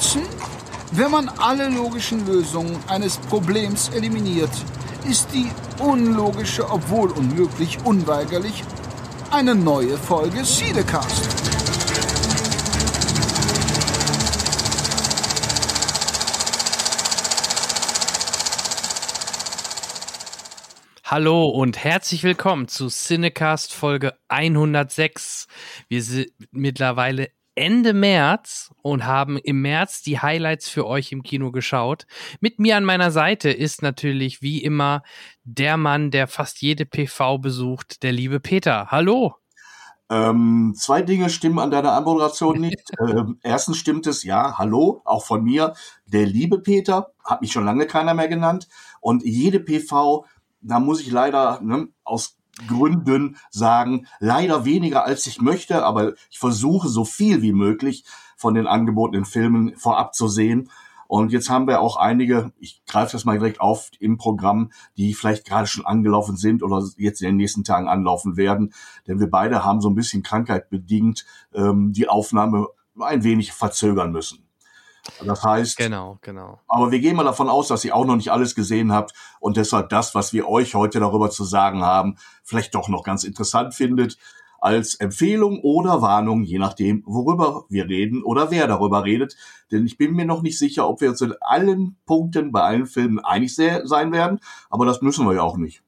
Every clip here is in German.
Watson, wenn man alle logischen Lösungen eines Problems eliminiert, ist die unlogische, obwohl unmöglich, unweigerlich eine neue Folge Siedecast. Hallo und herzlich willkommen zu Cinecast Folge 106. Wir sind mittlerweile Ende März und haben im März die Highlights für euch im Kino geschaut. Mit mir an meiner Seite ist natürlich wie immer der Mann, der fast jede PV besucht, der liebe Peter. Hallo. Ähm, zwei Dinge stimmen an deiner Anmoderation nicht. ähm, erstens stimmt es, ja, hallo, auch von mir. Der liebe Peter, hat mich schon lange keiner mehr genannt. Und jede PV da muss ich leider ne, aus Gründen sagen, leider weniger als ich möchte, aber ich versuche so viel wie möglich von den angebotenen Filmen vorab zu sehen. Und jetzt haben wir auch einige, ich greife das mal direkt auf im Programm, die vielleicht gerade schon angelaufen sind oder jetzt in den nächsten Tagen anlaufen werden. Denn wir beide haben so ein bisschen Krankheit bedingt ähm, die Aufnahme ein wenig verzögern müssen. Das heißt, genau, genau. Aber wir gehen mal davon aus, dass ihr auch noch nicht alles gesehen habt und deshalb das, was wir euch heute darüber zu sagen haben, vielleicht doch noch ganz interessant findet als Empfehlung oder Warnung, je nachdem, worüber wir reden oder wer darüber redet. Denn ich bin mir noch nicht sicher, ob wir uns in allen Punkten bei allen Filmen einig sein werden, aber das müssen wir ja auch nicht.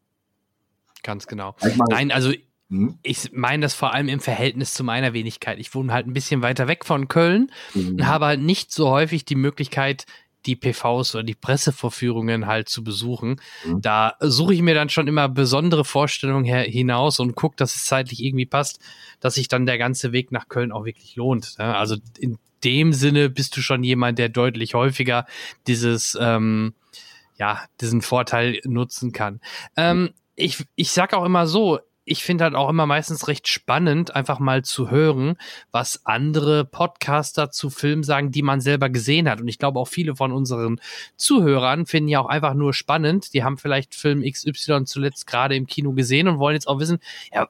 Ganz genau. Nein, also hm? Ich meine das vor allem im Verhältnis zu meiner Wenigkeit. Ich wohne halt ein bisschen weiter weg von Köln mhm. und habe halt nicht so häufig die Möglichkeit, die PVs oder die Pressevorführungen halt zu besuchen. Mhm. Da suche ich mir dann schon immer besondere Vorstellungen hinaus und gucke, dass es zeitlich irgendwie passt, dass sich dann der ganze Weg nach Köln auch wirklich lohnt. Also in dem Sinne bist du schon jemand, der deutlich häufiger dieses, ähm, ja, diesen Vorteil nutzen kann. Ähm, ich, ich sag auch immer so, ich finde halt auch immer meistens recht spannend, einfach mal zu hören, was andere Podcaster zu Filmen sagen, die man selber gesehen hat. Und ich glaube auch viele von unseren Zuhörern finden ja auch einfach nur spannend. Die haben vielleicht Film XY zuletzt gerade im Kino gesehen und wollen jetzt auch wissen, ja,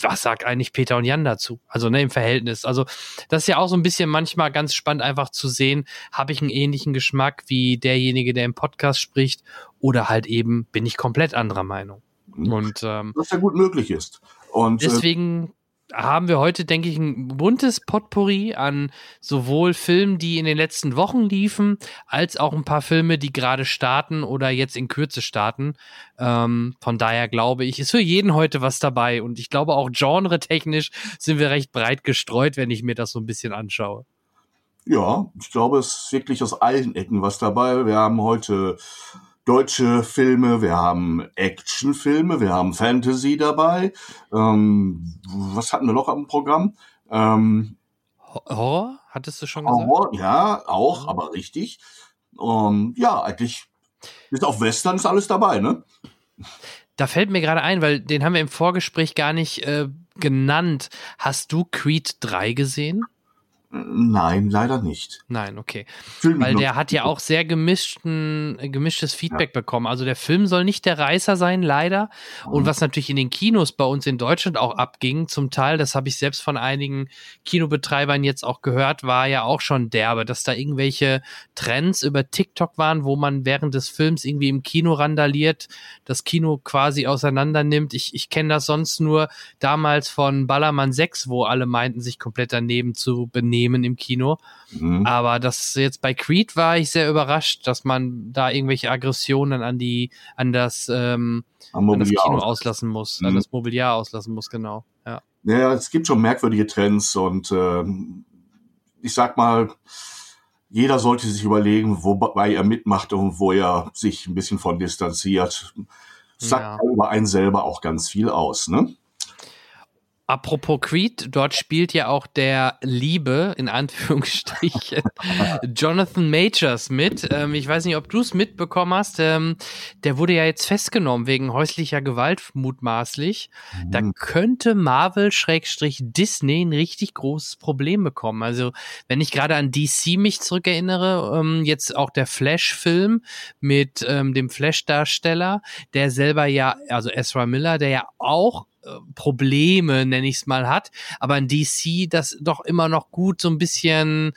was sagt eigentlich Peter und Jan dazu? Also ne, im Verhältnis. Also das ist ja auch so ein bisschen manchmal ganz spannend, einfach zu sehen, habe ich einen ähnlichen Geschmack wie derjenige, der im Podcast spricht, oder halt eben bin ich komplett anderer Meinung. Und, ähm, was ja gut möglich ist. Und, äh, deswegen haben wir heute, denke ich, ein buntes Potpourri an sowohl Filmen, die in den letzten Wochen liefen, als auch ein paar Filme, die gerade starten oder jetzt in Kürze starten. Ähm, von daher glaube ich, ist für jeden heute was dabei. Und ich glaube auch genre-technisch sind wir recht breit gestreut, wenn ich mir das so ein bisschen anschaue. Ja, ich glaube, es ist wirklich aus allen Ecken was dabei. Wir haben heute deutsche Filme, wir haben Actionfilme, wir haben Fantasy dabei. Ähm, was hatten wir noch am Programm? Ähm, Horror? Hattest du schon gesagt? Horror, ja, auch, aber richtig. Ähm, ja, eigentlich ist auch Western ist alles dabei, ne? Da fällt mir gerade ein, weil den haben wir im Vorgespräch gar nicht äh, genannt. Hast du Creed 3 gesehen? Nein, leider nicht. Nein, okay. Film Weil der hat ja auch sehr gemischten, gemischtes Feedback ja. bekommen. Also der Film soll nicht der Reißer sein, leider. Und mhm. was natürlich in den Kinos bei uns in Deutschland auch abging, zum Teil, das habe ich selbst von einigen Kinobetreibern jetzt auch gehört, war ja auch schon derbe, dass da irgendwelche Trends über TikTok waren, wo man während des Films irgendwie im Kino randaliert, das Kino quasi auseinander nimmt. Ich, ich kenne das sonst nur damals von Ballermann 6, wo alle meinten, sich komplett daneben zu benehmen nehmen im Kino. Mhm. Aber das jetzt bei Creed war ich sehr überrascht, dass man da irgendwelche Aggressionen an die, an das, ähm, an das Kino aus. auslassen muss, mhm. an das Mobiliar auslassen muss, genau. Ja. ja, es gibt schon merkwürdige Trends und äh, ich sag mal, jeder sollte sich überlegen, wobei er mitmacht und wo er sich ein bisschen von distanziert. Sagt ja. über einen selber auch ganz viel aus, ne? Apropos Creed, dort spielt ja auch der Liebe, in Anführungsstrichen, Jonathan Majors mit. Ähm, ich weiß nicht, ob du es mitbekommen hast. Ähm, der wurde ja jetzt festgenommen wegen häuslicher Gewalt, mutmaßlich. Mhm. Da könnte Marvel-Disney ein richtig großes Problem bekommen. Also, wenn ich gerade an DC mich zurückerinnere, ähm, jetzt auch der Flash-Film mit ähm, dem Flash-Darsteller, der selber ja, also Ezra Miller, der ja auch Probleme, nenne ich es mal, hat, aber in DC das doch immer noch gut so ein bisschen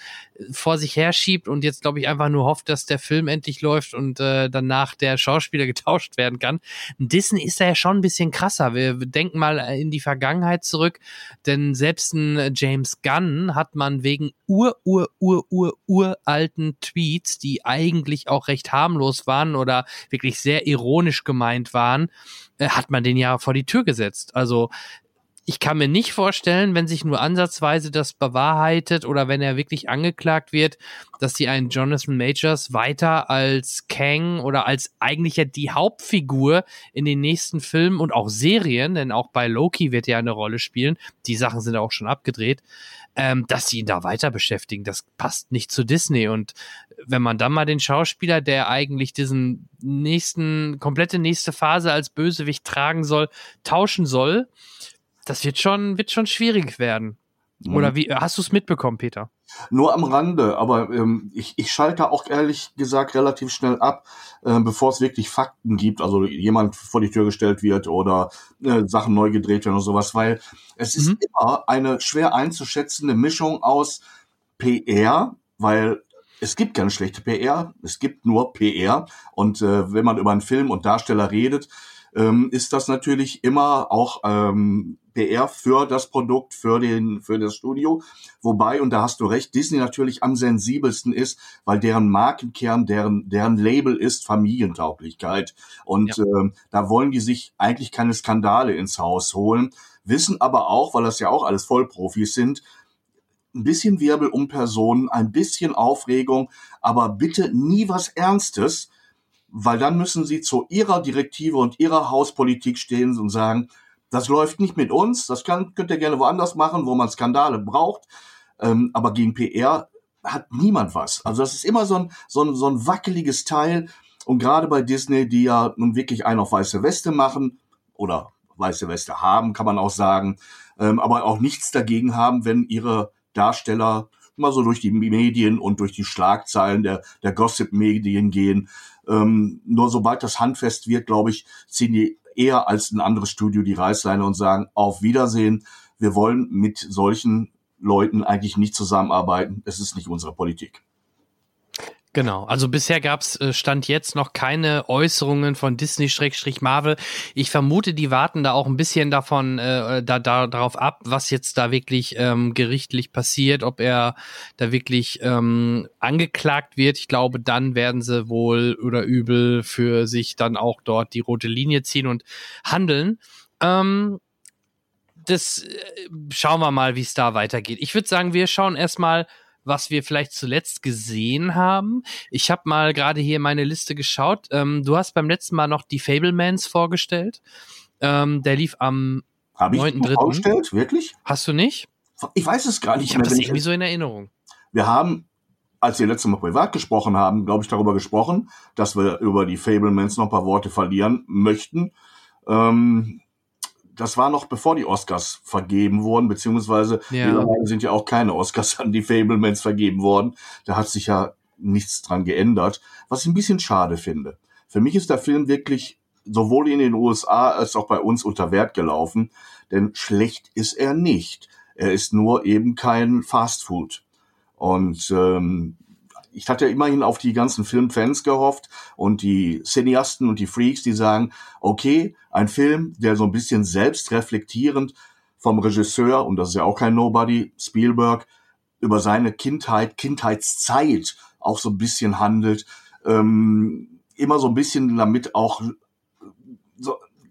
vor sich herschiebt und jetzt, glaube ich, einfach nur hofft, dass der Film endlich läuft und äh, danach der Schauspieler getauscht werden kann. Disney ist da ja schon ein bisschen krasser. Wir denken mal in die Vergangenheit zurück, denn selbst ein James Gunn hat man wegen ur, ur, ur, ur, uralten Tweets, die eigentlich auch recht harmlos waren oder wirklich sehr ironisch gemeint waren, äh, hat man den ja vor die Tür gesetzt. Also ich kann mir nicht vorstellen, wenn sich nur ansatzweise das bewahrheitet oder wenn er wirklich angeklagt wird, dass sie einen Jonathan Majors weiter als Kang oder als eigentlich ja die Hauptfigur in den nächsten Filmen und auch Serien, denn auch bei Loki wird er eine Rolle spielen. Die Sachen sind auch schon abgedreht, ähm, dass sie ihn da weiter beschäftigen. Das passt nicht zu Disney. Und wenn man dann mal den Schauspieler, der eigentlich diesen nächsten, komplette nächste Phase als Bösewicht tragen soll, tauschen soll, das wird schon, wird schon schwierig werden. Mhm. Oder wie hast du es mitbekommen, Peter? Nur am Rande, aber ähm, ich, ich schalte auch ehrlich gesagt relativ schnell ab, äh, bevor es wirklich Fakten gibt, also jemand vor die Tür gestellt wird oder äh, Sachen neu gedreht werden oder sowas, weil es ist mhm. immer eine schwer einzuschätzende Mischung aus PR, weil es gibt keine schlechte PR, es gibt nur PR. Und äh, wenn man über einen Film und Darsteller redet, ähm, ist das natürlich immer auch ähm, PR für das Produkt, für den, für das Studio. Wobei, und da hast du recht, Disney natürlich am sensibelsten ist, weil deren Markenkern, deren, deren Label ist Familientauglichkeit. Und ja. ähm, da wollen die sich eigentlich keine Skandale ins Haus holen, wissen aber auch, weil das ja auch alles Vollprofis sind, ein bisschen Wirbel um Personen, ein bisschen Aufregung, aber bitte nie was Ernstes, weil dann müssen sie zu ihrer Direktive und ihrer Hauspolitik stehen und sagen, das läuft nicht mit uns, das kann, könnt ihr gerne woanders machen, wo man Skandale braucht, ähm, aber gegen PR hat niemand was. Also das ist immer so ein, so ein, so ein wackeliges Teil. Und gerade bei Disney, die ja nun wirklich einen auf weiße Weste machen oder weiße Weste haben, kann man auch sagen, ähm, aber auch nichts dagegen haben, wenn ihre Darsteller mal so durch die Medien und durch die Schlagzeilen der, der Gossip-Medien gehen ähm, nur sobald das handfest wird, glaube ich, ziehen die eher als ein anderes Studio die Reißleine und sagen, auf Wiedersehen. Wir wollen mit solchen Leuten eigentlich nicht zusammenarbeiten. Es ist nicht unsere Politik. Genau, also bisher gab's äh, Stand jetzt noch keine Äußerungen von Disney-Marvel. Ich vermute, die warten da auch ein bisschen davon, äh, da, da darauf ab, was jetzt da wirklich ähm, gerichtlich passiert, ob er da wirklich ähm, angeklagt wird. Ich glaube, dann werden sie wohl oder übel für sich dann auch dort die rote Linie ziehen und handeln. Ähm, das äh, schauen wir mal, wie es da weitergeht. Ich würde sagen, wir schauen erstmal was wir vielleicht zuletzt gesehen haben. Ich habe mal gerade hier meine Liste geschaut. Ähm, du hast beim letzten Mal noch die Fablemans vorgestellt. Ähm, der lief am hab 9.3. vorgestellt, wirklich? Hast du nicht? Ich weiß es gar nicht. Ich habe das irgendwie so in Erinnerung. Wir haben, als wir letztes Mal privat gesprochen haben, glaube ich, darüber gesprochen, dass wir über die Fablemans noch ein paar Worte verlieren möchten. Ähm, das war noch bevor die Oscars vergeben wurden, beziehungsweise ja. sind ja auch keine Oscars an die Fablemans vergeben worden. Da hat sich ja nichts dran geändert, was ich ein bisschen schade finde. Für mich ist der Film wirklich sowohl in den USA als auch bei uns unter Wert gelaufen, denn schlecht ist er nicht. Er ist nur eben kein Fast Food. Und ähm, ich hatte immerhin auf die ganzen Filmfans gehofft und die Cineasten und die Freaks, die sagen, okay, ein Film, der so ein bisschen selbstreflektierend vom Regisseur, und das ist ja auch kein Nobody, Spielberg, über seine Kindheit, Kindheitszeit auch so ein bisschen handelt, ähm, immer so ein bisschen damit auch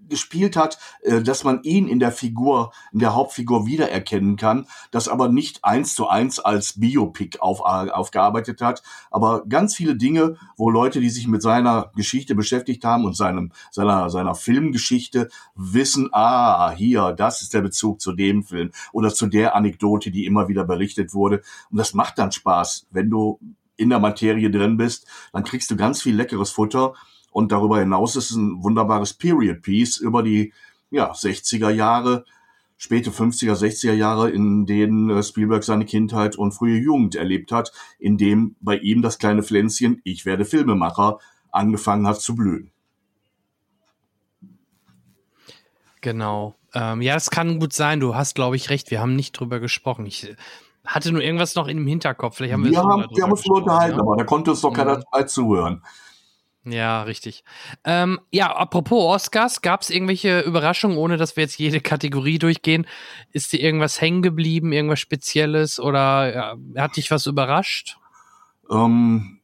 gespielt hat, äh, dass man ihn in der Figur, in der Hauptfigur wiedererkennen kann, das aber nicht eins zu eins als Biopic auf, aufgearbeitet hat, aber ganz viele Dinge, wo Leute, die sich mit seiner Geschichte beschäftigt haben und seinem, seiner, seiner Filmgeschichte wissen, ah, hier, das ist der Bezug zu dem Film oder zu der Anekdote, die immer wieder berichtet wurde. Und das macht dann Spaß, wenn du in der Materie drin bist, dann kriegst du ganz viel leckeres Futter und darüber hinaus ist es ein wunderbares Period Piece über die ja, 60er Jahre, späte 50er, 60er Jahre, in denen äh, Spielberg seine Kindheit und frühe Jugend erlebt hat, in dem bei ihm das kleine Pflänzchen Ich werde Filmemacher angefangen hat zu blühen. Genau. Ähm, ja, das kann gut sein. Du hast, glaube ich, recht. Wir haben nicht drüber gesprochen. Ich hatte nur irgendwas noch in dem Hinterkopf. Vielleicht haben wir, wir, haben, wir haben uns nur unterhalten, ja? aber da konnte uns doch keiner mhm. zuhören. Ja, richtig. Ähm, ja, apropos Oscars, gab es irgendwelche Überraschungen, ohne dass wir jetzt jede Kategorie durchgehen? Ist dir irgendwas hängen geblieben, irgendwas Spezielles oder ja, hat dich was überrascht? Ähm,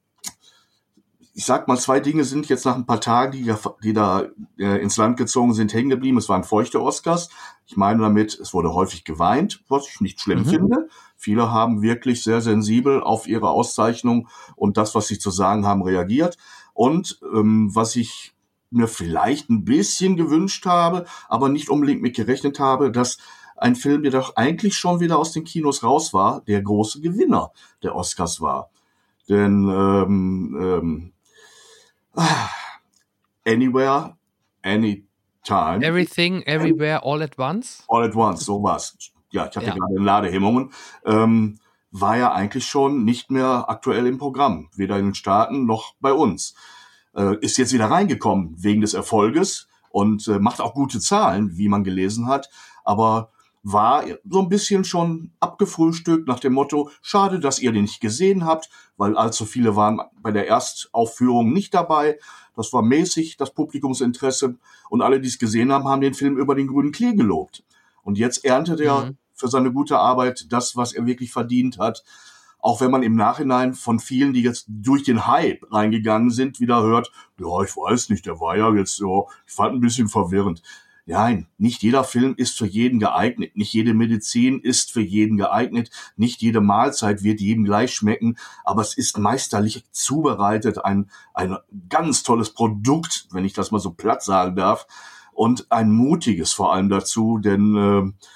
ich sag mal, zwei Dinge sind jetzt nach ein paar Tagen, die, die da äh, ins Land gezogen sind, hängen geblieben. Es waren feuchte Oscars. Ich meine damit, es wurde häufig geweint, was ich nicht schlimm mhm. finde. Viele haben wirklich sehr sensibel auf ihre Auszeichnung und das, was sie zu sagen haben, reagiert. Und ähm, was ich mir vielleicht ein bisschen gewünscht habe, aber nicht unbedingt mit gerechnet habe, dass ein Film, der doch eigentlich schon wieder aus den Kinos raus war, der große Gewinner der Oscars war. Denn ähm, ähm, ah, Anywhere, Anytime. Everything, Everywhere, All at Once? All at Once, so war's. Ja, ich hatte ja. gerade Ladehemmungen. Ähm, war ja eigentlich schon nicht mehr aktuell im Programm, weder in den Staaten noch bei uns. Äh, ist jetzt wieder reingekommen wegen des Erfolges und äh, macht auch gute Zahlen, wie man gelesen hat, aber war so ein bisschen schon abgefrühstückt nach dem Motto, schade, dass ihr den nicht gesehen habt, weil allzu viele waren bei der Erstaufführung nicht dabei. Das war mäßig, das Publikumsinteresse. Und alle, die es gesehen haben, haben den Film über den grünen Klee gelobt. Und jetzt erntet er mhm für seine gute Arbeit das, was er wirklich verdient hat. Auch wenn man im Nachhinein von vielen, die jetzt durch den Hype reingegangen sind, wieder hört, ja, ich weiß nicht, der war ja jetzt so, ich fand ein bisschen verwirrend. Nein, nicht jeder Film ist für jeden geeignet, nicht jede Medizin ist für jeden geeignet, nicht jede Mahlzeit wird jedem gleich schmecken, aber es ist meisterlich zubereitet, ein, ein ganz tolles Produkt, wenn ich das mal so platt sagen darf, und ein mutiges vor allem dazu, denn äh,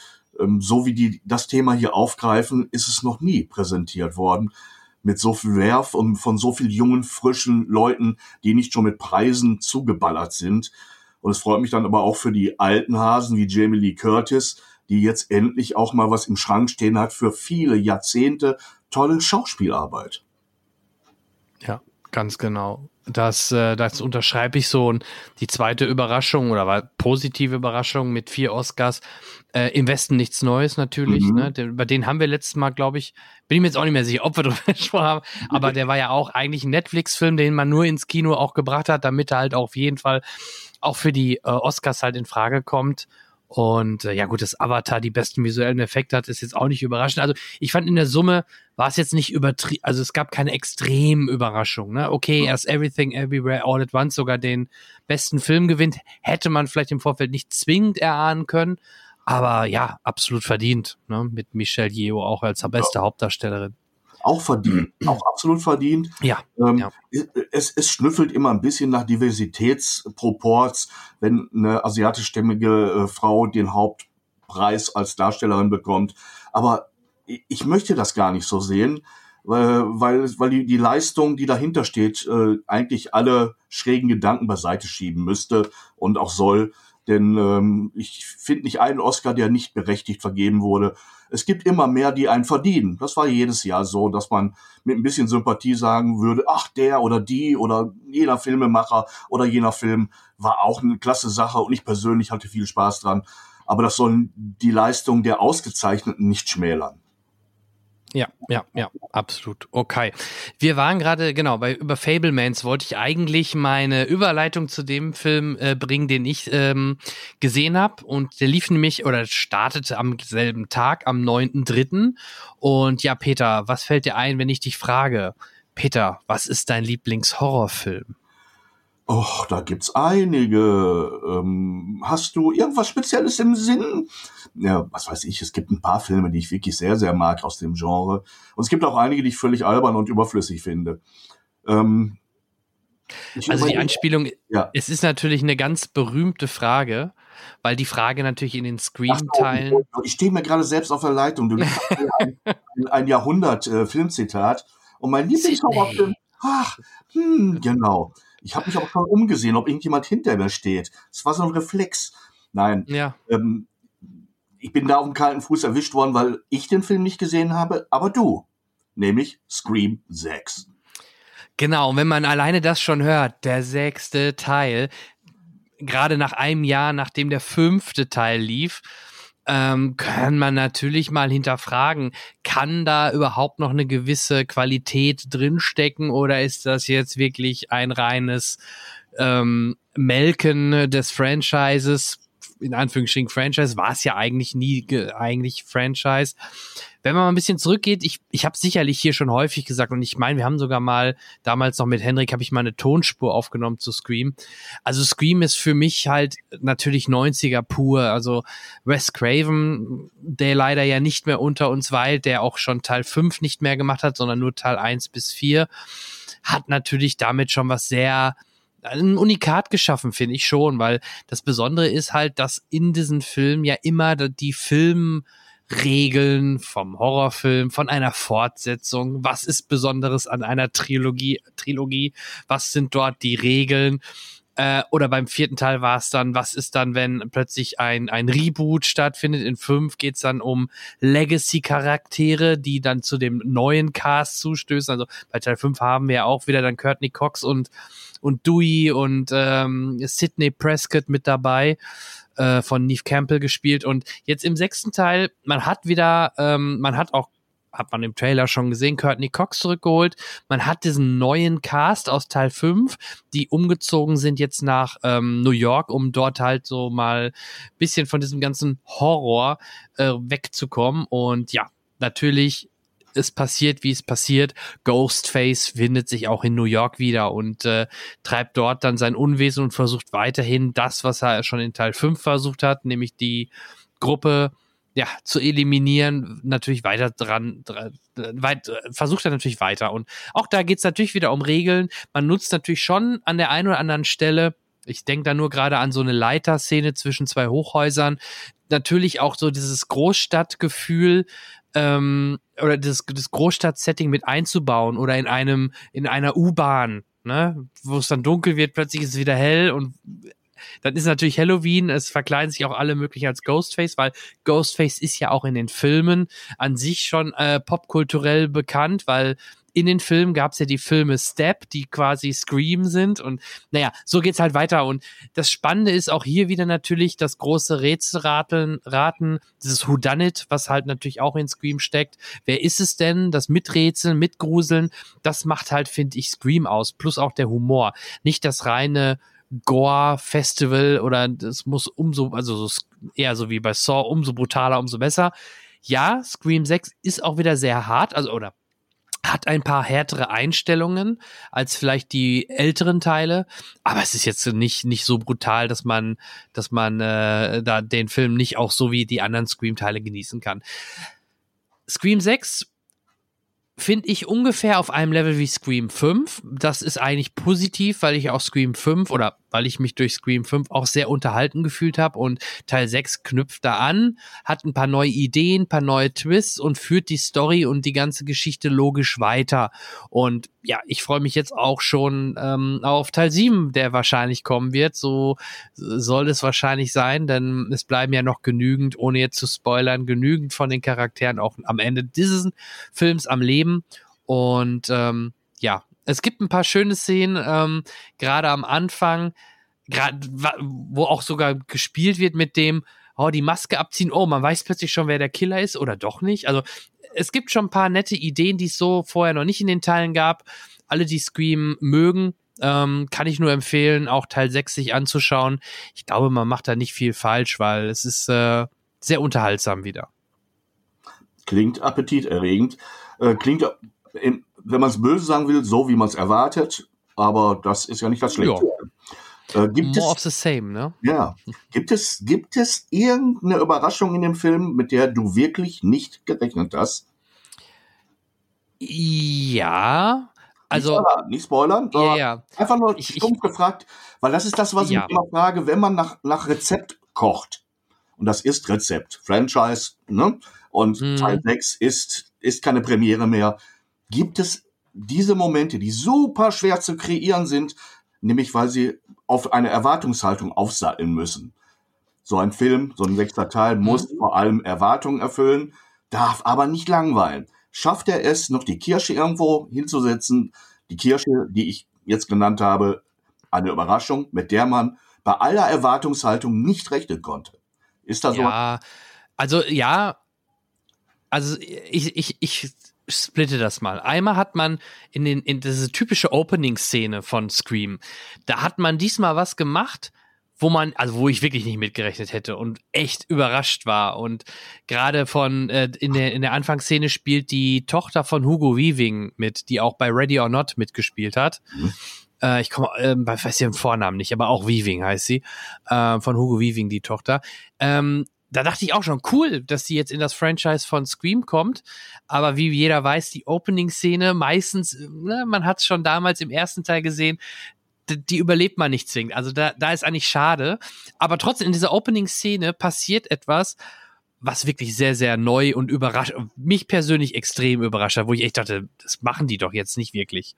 so wie die das Thema hier aufgreifen, ist es noch nie präsentiert worden mit so viel Werf und von so vielen jungen, frischen Leuten, die nicht schon mit Preisen zugeballert sind. Und es freut mich dann aber auch für die alten Hasen wie Jamie Lee Curtis, die jetzt endlich auch mal was im Schrank stehen hat für viele Jahrzehnte tolle Schauspielarbeit. Ja, ganz genau. Das, äh, das unterschreibe ich so. Und die zweite Überraschung oder war positive Überraschung mit vier Oscars. Äh, Im Westen nichts Neues natürlich. Mhm. Ne? Den, über den haben wir letztes Mal, glaube ich, bin ich mir jetzt auch nicht mehr sicher, ob wir darüber gesprochen haben. Aber der war ja auch eigentlich ein Netflix-Film, den man nur ins Kino auch gebracht hat, damit er halt auf jeden Fall auch für die äh, Oscars halt in Frage kommt. Und äh, ja gut, dass Avatar die besten visuellen Effekte hat, ist jetzt auch nicht überraschend. Also ich fand in der Summe war es jetzt nicht übertrieben, also es gab keine extremen Überraschungen. Ne? Okay, erst Everything Everywhere All at Once sogar den besten Film gewinnt, hätte man vielleicht im Vorfeld nicht zwingend erahnen können. Aber ja, absolut verdient, ne? mit Michelle Yeoh auch als beste Hauptdarstellerin auch verdient, auch absolut verdient. Ja. Ähm, ja. Es, es schnüffelt immer ein bisschen nach Diversitätsproports, wenn eine asiatischstämmige äh, Frau den Hauptpreis als Darstellerin bekommt. Aber ich möchte das gar nicht so sehen, weil, weil, die, die Leistung, die dahinter steht, äh, eigentlich alle schrägen Gedanken beiseite schieben müsste und auch soll. Denn ähm, ich finde nicht einen Oscar, der nicht berechtigt vergeben wurde. Es gibt immer mehr, die einen verdienen. Das war jedes Jahr so, dass man mit ein bisschen Sympathie sagen würde, ach, der oder die oder jener Filmemacher oder jener Film war auch eine klasse Sache und ich persönlich hatte viel Spaß dran. Aber das sollen die Leistungen der Ausgezeichneten nicht schmälern. Ja, ja, ja, absolut. Okay. Wir waren gerade, genau, bei über Fablemans wollte ich eigentlich meine Überleitung zu dem Film äh, bringen, den ich ähm, gesehen habe. Und der lief nämlich oder startete am selben Tag, am 9.3. Und ja, Peter, was fällt dir ein, wenn ich dich frage? Peter, was ist dein Lieblingshorrorfilm? Och, da gibt's einige. Ähm, hast du irgendwas Spezielles im Sinn? Ja, was weiß ich, es gibt ein paar Filme, die ich wirklich sehr, sehr mag aus dem Genre. Und es gibt auch einige, die ich völlig albern und überflüssig finde. Ähm, also die Anspielung, ja. es ist natürlich eine ganz berühmte Frage, weil die Frage natürlich in den Scream-Teilen. Ich stehe mir gerade selbst auf der Leitung. Du ein, ein Jahrhundert äh, Filmzitat. Und mein Lieblingshorrorfilm, ach, hm, genau. Ich habe mich auch schon umgesehen, ob irgendjemand hinter mir steht. Es war so ein Reflex. Nein. Ja. Ähm, ich bin da auf dem kalten Fuß erwischt worden, weil ich den Film nicht gesehen habe, aber du. Nämlich Scream 6. Genau, wenn man alleine das schon hört, der sechste Teil, gerade nach einem Jahr, nachdem der fünfte Teil lief, ähm, kann man natürlich mal hinterfragen, kann da überhaupt noch eine gewisse Qualität drinstecken oder ist das jetzt wirklich ein reines ähm, Melken des Franchises? In Anführungsstrichen Franchise war es ja eigentlich nie eigentlich Franchise wenn man mal ein bisschen zurückgeht, ich, ich habe sicherlich hier schon häufig gesagt und ich meine, wir haben sogar mal damals noch mit Henrik habe ich mal eine Tonspur aufgenommen zu Scream. Also Scream ist für mich halt natürlich 90er pur. Also Wes Craven, der leider ja nicht mehr unter uns weilt, der auch schon Teil 5 nicht mehr gemacht hat, sondern nur Teil 1 bis 4, hat natürlich damit schon was sehr ein Unikat geschaffen, finde ich schon, weil das Besondere ist halt, dass in diesem Film ja immer die Film Regeln vom Horrorfilm, von einer Fortsetzung. Was ist Besonderes an einer Trilogie? Trilogie? Was sind dort die Regeln? Äh, oder beim vierten Teil war es dann, was ist dann, wenn plötzlich ein, ein Reboot stattfindet? In fünf geht's dann um Legacy-Charaktere, die dann zu dem neuen Cast zustößen. Also bei Teil fünf haben wir ja auch wieder dann Courtney Cox und, und Dewey und ähm, Sidney Prescott mit dabei äh, von Neve Campbell gespielt. Und jetzt im sechsten Teil, man hat wieder, ähm, man hat auch hat man im Trailer schon gesehen, Courtney Cox zurückgeholt. Man hat diesen neuen Cast aus Teil 5, die umgezogen sind jetzt nach ähm, New York, um dort halt so mal bisschen von diesem ganzen Horror äh, wegzukommen. Und ja, natürlich es passiert, wie es passiert. Ghostface findet sich auch in New York wieder und äh, treibt dort dann sein Unwesen und versucht weiterhin das, was er schon in Teil 5 versucht hat, nämlich die Gruppe ja, zu eliminieren, natürlich weiter dran, dran weit, versucht er natürlich weiter. Und auch da geht es natürlich wieder um Regeln. Man nutzt natürlich schon an der einen oder anderen Stelle, ich denke da nur gerade an so eine Leiterszene zwischen zwei Hochhäusern, natürlich auch so dieses Großstadtgefühl, ähm, oder das, das Großstadt-Setting mit einzubauen oder in einem, in einer U-Bahn, ne, wo es dann dunkel wird, plötzlich ist es wieder hell und dann ist natürlich Halloween, es verkleiden sich auch alle möglich als Ghostface, weil Ghostface ist ja auch in den Filmen an sich schon äh, popkulturell bekannt, weil in den Filmen gab es ja die Filme Step, die quasi Scream sind. Und naja, so geht's halt weiter. Und das Spannende ist auch hier wieder natürlich das große Rätselraten, Raten, dieses Whodunit, was halt natürlich auch in Scream steckt. Wer ist es denn? Das Miträtseln, Mitgruseln, das macht halt, finde ich, Scream aus. Plus auch der Humor. Nicht das reine Gore-Festival oder das muss umso, also so, eher so wie bei Saw, umso brutaler, umso besser. Ja, Scream 6 ist auch wieder sehr hart, also oder hat ein paar härtere Einstellungen als vielleicht die älteren Teile, aber es ist jetzt nicht nicht so brutal, dass man dass man äh, da den Film nicht auch so wie die anderen Scream Teile genießen kann. Scream 6 finde ich ungefähr auf einem Level wie Scream 5. Das ist eigentlich positiv, weil ich auch Scream 5 oder weil ich mich durch Scream 5 auch sehr unterhalten gefühlt habe und Teil 6 knüpft da an, hat ein paar neue Ideen, paar neue Twists und führt die Story und die ganze Geschichte logisch weiter. Und ja, ich freue mich jetzt auch schon ähm, auf Teil 7, der wahrscheinlich kommen wird. So soll es wahrscheinlich sein, denn es bleiben ja noch genügend, ohne jetzt zu spoilern, genügend von den Charakteren auch am Ende dieses Films am Leben. Und ähm, ja, es gibt ein paar schöne Szenen, ähm, gerade am Anfang, gerade wo auch sogar gespielt wird mit dem, oh, die Maske abziehen, oh, man weiß plötzlich schon, wer der Killer ist oder doch nicht. Also es gibt schon ein paar nette Ideen, die es so vorher noch nicht in den Teilen gab. Alle, die Scream mögen, ähm, kann ich nur empfehlen, auch Teil 6 sich anzuschauen. Ich glaube, man macht da nicht viel falsch, weil es ist äh, sehr unterhaltsam wieder. Klingt appetiterregend. Äh, klingt im, wenn man es böse sagen will, so wie man es erwartet, aber das ist ja nicht das Schlechte. Äh, gibt More es, of the same, ne? Ja. Gibt es, gibt es irgendeine Überraschung in dem Film, mit der du wirklich nicht gerechnet hast? Ja. Also, nicht spoilern, ja, ja. einfach nur ich, stumpf ich, gefragt, weil das ist das, was ja. ich immer frage, wenn man nach, nach Rezept kocht. Und das ist Rezept. Franchise, ne? Und hm. Teil 6 ist, ist keine Premiere mehr gibt es diese Momente, die super schwer zu kreieren sind, nämlich weil sie auf eine Erwartungshaltung aufsatteln müssen. So ein Film, so ein sechster Teil muss mhm. vor allem Erwartungen erfüllen, darf aber nicht langweilen. Schafft er es, noch die Kirsche irgendwo hinzusetzen? Die Kirsche, die ich jetzt genannt habe, eine Überraschung, mit der man bei aller Erwartungshaltung nicht rechnen konnte. Ist das ja, so? Also ja, also ich, ich, ich splitte das mal. Einmal hat man in den, in diese typische Opening-Szene von Scream, da hat man diesmal was gemacht, wo man, also wo ich wirklich nicht mitgerechnet hätte und echt überrascht war. Und gerade von äh, in der in der Anfangsszene spielt die Tochter von Hugo Weaving mit, die auch bei Ready or Not mitgespielt hat. Mhm. Äh, ich komme, äh, weiß ihren Vornamen nicht, aber auch Weaving heißt sie. Äh, von Hugo Weaving, die Tochter. Ähm, da dachte ich auch schon, cool, dass sie jetzt in das Franchise von Scream kommt. Aber wie jeder weiß, die Opening-Szene meistens, ne, man hat es schon damals im ersten Teil gesehen, die überlebt man nicht zwingend. Also da, da ist eigentlich schade. Aber trotzdem, in dieser Opening-Szene passiert etwas, was wirklich sehr, sehr neu und überrascht, mich persönlich extrem überrascht hat, wo ich echt dachte, das machen die doch jetzt nicht wirklich.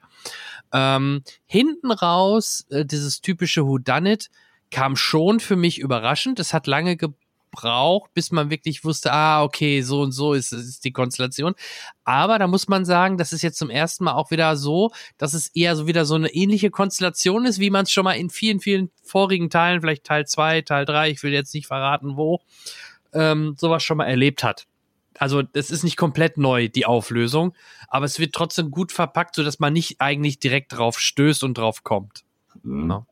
Ähm, hinten raus, äh, dieses typische Who Done It, kam schon für mich überraschend. Es hat lange ge braucht, bis man wirklich wusste, ah, okay, so und so ist, ist die Konstellation. Aber da muss man sagen, das ist jetzt zum ersten Mal auch wieder so, dass es eher so wieder so eine ähnliche Konstellation ist, wie man es schon mal in vielen, vielen vorigen Teilen, vielleicht Teil 2, Teil 3, ich will jetzt nicht verraten, wo, ähm, sowas schon mal erlebt hat. Also das ist nicht komplett neu, die Auflösung, aber es wird trotzdem gut verpackt, sodass man nicht eigentlich direkt drauf stößt und drauf kommt. Mhm.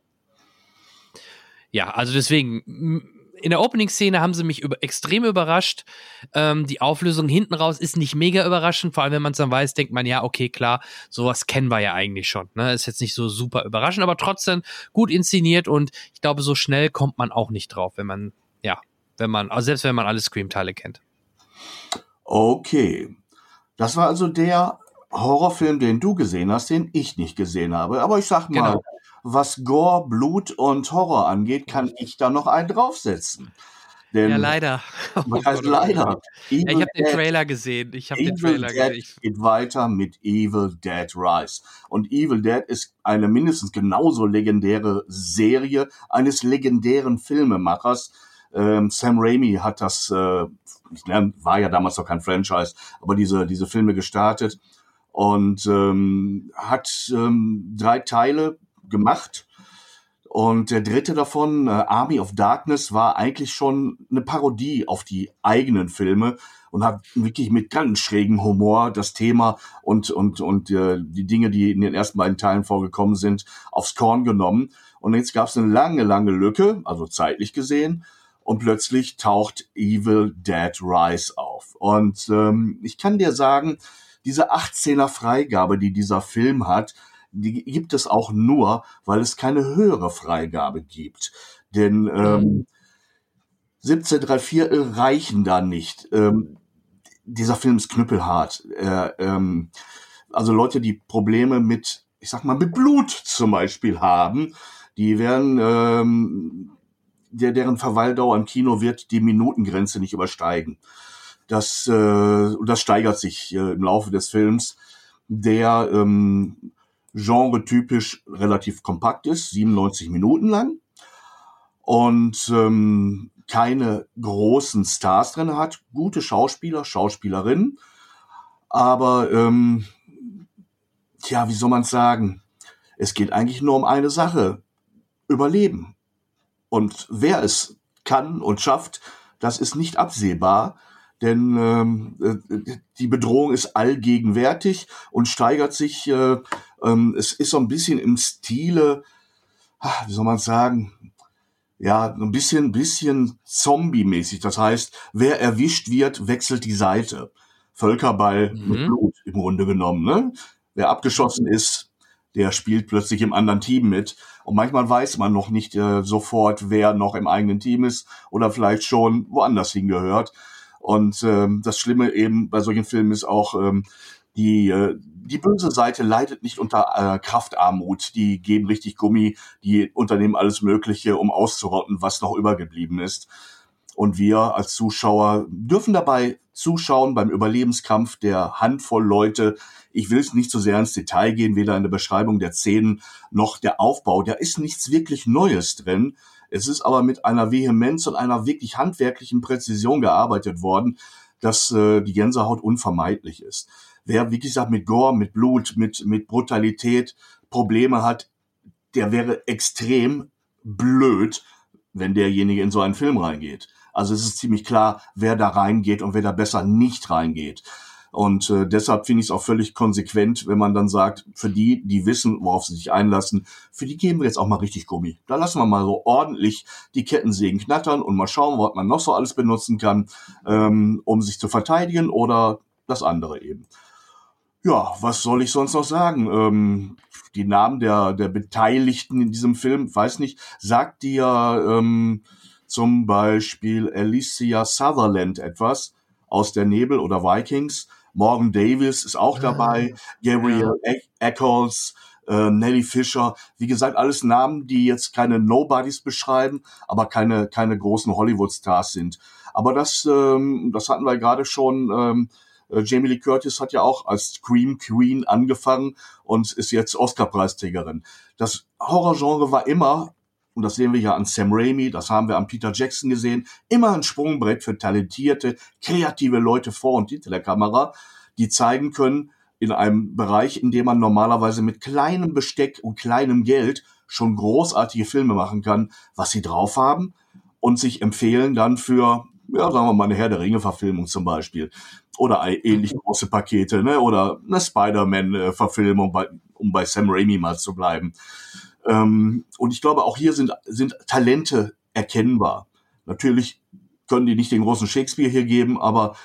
Ja, also deswegen in der Opening-Szene haben sie mich über, extrem überrascht. Ähm, die Auflösung hinten raus ist nicht mega überraschend, vor allem wenn man es dann weiß, denkt man, ja, okay, klar, sowas kennen wir ja eigentlich schon. Ne? Ist jetzt nicht so super überraschend, aber trotzdem gut inszeniert und ich glaube, so schnell kommt man auch nicht drauf, wenn man, ja, wenn man, also selbst wenn man alle Scream-Teile kennt. Okay. Das war also der Horrorfilm, den du gesehen hast, den ich nicht gesehen habe. Aber ich sag mal, genau was Gore, Blut und Horror angeht, kann ich da noch einen draufsetzen. Denn, ja, leider. Was heißt leider? Ja, ich habe den Trailer gesehen. Ich habe den Trailer Dead gesehen. geht weiter mit Evil Dead Rise. Und Evil Dead ist eine mindestens genauso legendäre Serie eines legendären Filmemachers. Ähm, Sam Raimi hat das, äh, war ja damals noch kein Franchise, aber diese, diese Filme gestartet und ähm, hat ähm, drei Teile gemacht. Und der dritte davon, äh, Army of Darkness, war eigentlich schon eine Parodie auf die eigenen Filme und hat wirklich mit ganz schrägem Humor das Thema und, und, und äh, die Dinge, die in den ersten beiden Teilen vorgekommen sind, aufs Korn genommen. Und jetzt gab es eine lange, lange Lücke, also zeitlich gesehen, und plötzlich taucht Evil Dead Rise auf. Und ähm, ich kann dir sagen, diese 18er Freigabe, die dieser Film hat, die gibt es auch nur, weil es keine höhere Freigabe gibt. Denn ähm, 17 3 Viertel reichen da nicht. Ähm, dieser Film ist knüppelhart. Äh, ähm, also Leute, die Probleme mit, ich sag mal, mit Blut zum Beispiel haben, die werden, ähm, der, deren Verweildauer im Kino wird die Minutengrenze nicht übersteigen. Das, äh, das steigert sich äh, im Laufe des Films, der ähm, genre-typisch relativ kompakt ist, 97 Minuten lang und ähm, keine großen Stars drin hat, gute Schauspieler, Schauspielerinnen, aber ähm, tja, wie soll man sagen? Es geht eigentlich nur um eine Sache: Überleben. Und wer es kann und schafft, das ist nicht absehbar denn ähm, äh, die Bedrohung ist allgegenwärtig und steigert sich. Äh, ähm, es ist so ein bisschen im Stile, wie soll man sagen, ja, ein bisschen, bisschen Zombie-mäßig. Das heißt, wer erwischt wird, wechselt die Seite. Völkerball mhm. mit Blut im Grunde genommen. Ne? Wer abgeschossen ist, der spielt plötzlich im anderen Team mit. Und manchmal weiß man noch nicht äh, sofort, wer noch im eigenen Team ist oder vielleicht schon woanders hingehört. Und ähm, das Schlimme eben bei solchen Filmen ist auch, ähm, die, äh, die böse Seite leidet nicht unter äh, Kraftarmut. Die geben richtig Gummi, die unternehmen alles Mögliche, um auszurotten, was noch übergeblieben ist. Und wir als Zuschauer dürfen dabei zuschauen beim Überlebenskampf der Handvoll Leute. Ich will es nicht so sehr ins Detail gehen, weder in der Beschreibung der Szenen noch der Aufbau. Da ist nichts wirklich Neues drin. Es ist aber mit einer Vehemenz und einer wirklich handwerklichen Präzision gearbeitet worden, dass äh, die Gänsehaut unvermeidlich ist. Wer, wie gesagt, mit Gore, mit Blut, mit, mit Brutalität Probleme hat, der wäre extrem blöd, wenn derjenige in so einen Film reingeht. Also es ist ziemlich klar, wer da reingeht und wer da besser nicht reingeht. Und äh, deshalb finde ich es auch völlig konsequent, wenn man dann sagt, für die, die wissen, worauf sie sich einlassen, für die geben wir jetzt auch mal richtig Gummi. Da lassen wir mal so ordentlich die Kettensägen knattern und mal schauen, was man noch so alles benutzen kann, ähm, um sich zu verteidigen oder das andere eben. Ja, was soll ich sonst noch sagen? Ähm, die Namen der, der Beteiligten in diesem Film, weiß nicht, sagt dir ähm, zum Beispiel Alicia Sutherland etwas aus der Nebel oder Vikings. Morgan Davis ist auch dabei, Gabriel ja. Eccles, äh, Nelly Fischer. Wie gesagt, alles Namen, die jetzt keine Nobodies beschreiben, aber keine, keine großen Hollywood-Stars sind. Aber das, ähm, das hatten wir gerade schon. Ähm, äh, Jamie Lee Curtis hat ja auch als Scream Queen angefangen und ist jetzt Oscar-Preisträgerin. Das Horrorgenre war immer und das sehen wir ja an Sam Raimi, das haben wir an Peter Jackson gesehen, immer ein Sprungbrett für talentierte, kreative Leute vor und hinter der Kamera, die zeigen können, in einem Bereich, in dem man normalerweise mit kleinem Besteck und kleinem Geld schon großartige Filme machen kann, was sie drauf haben und sich empfehlen dann für, ja, sagen wir mal, eine Herr der Ringe-Verfilmung zum Beispiel. Oder ähnlich große Pakete, ne? Oder eine Spider-Man-Verfilmung, um bei Sam Raimi mal zu bleiben. Ähm, und ich glaube, auch hier sind, sind Talente erkennbar. Natürlich können die nicht den großen Shakespeare hier geben, aber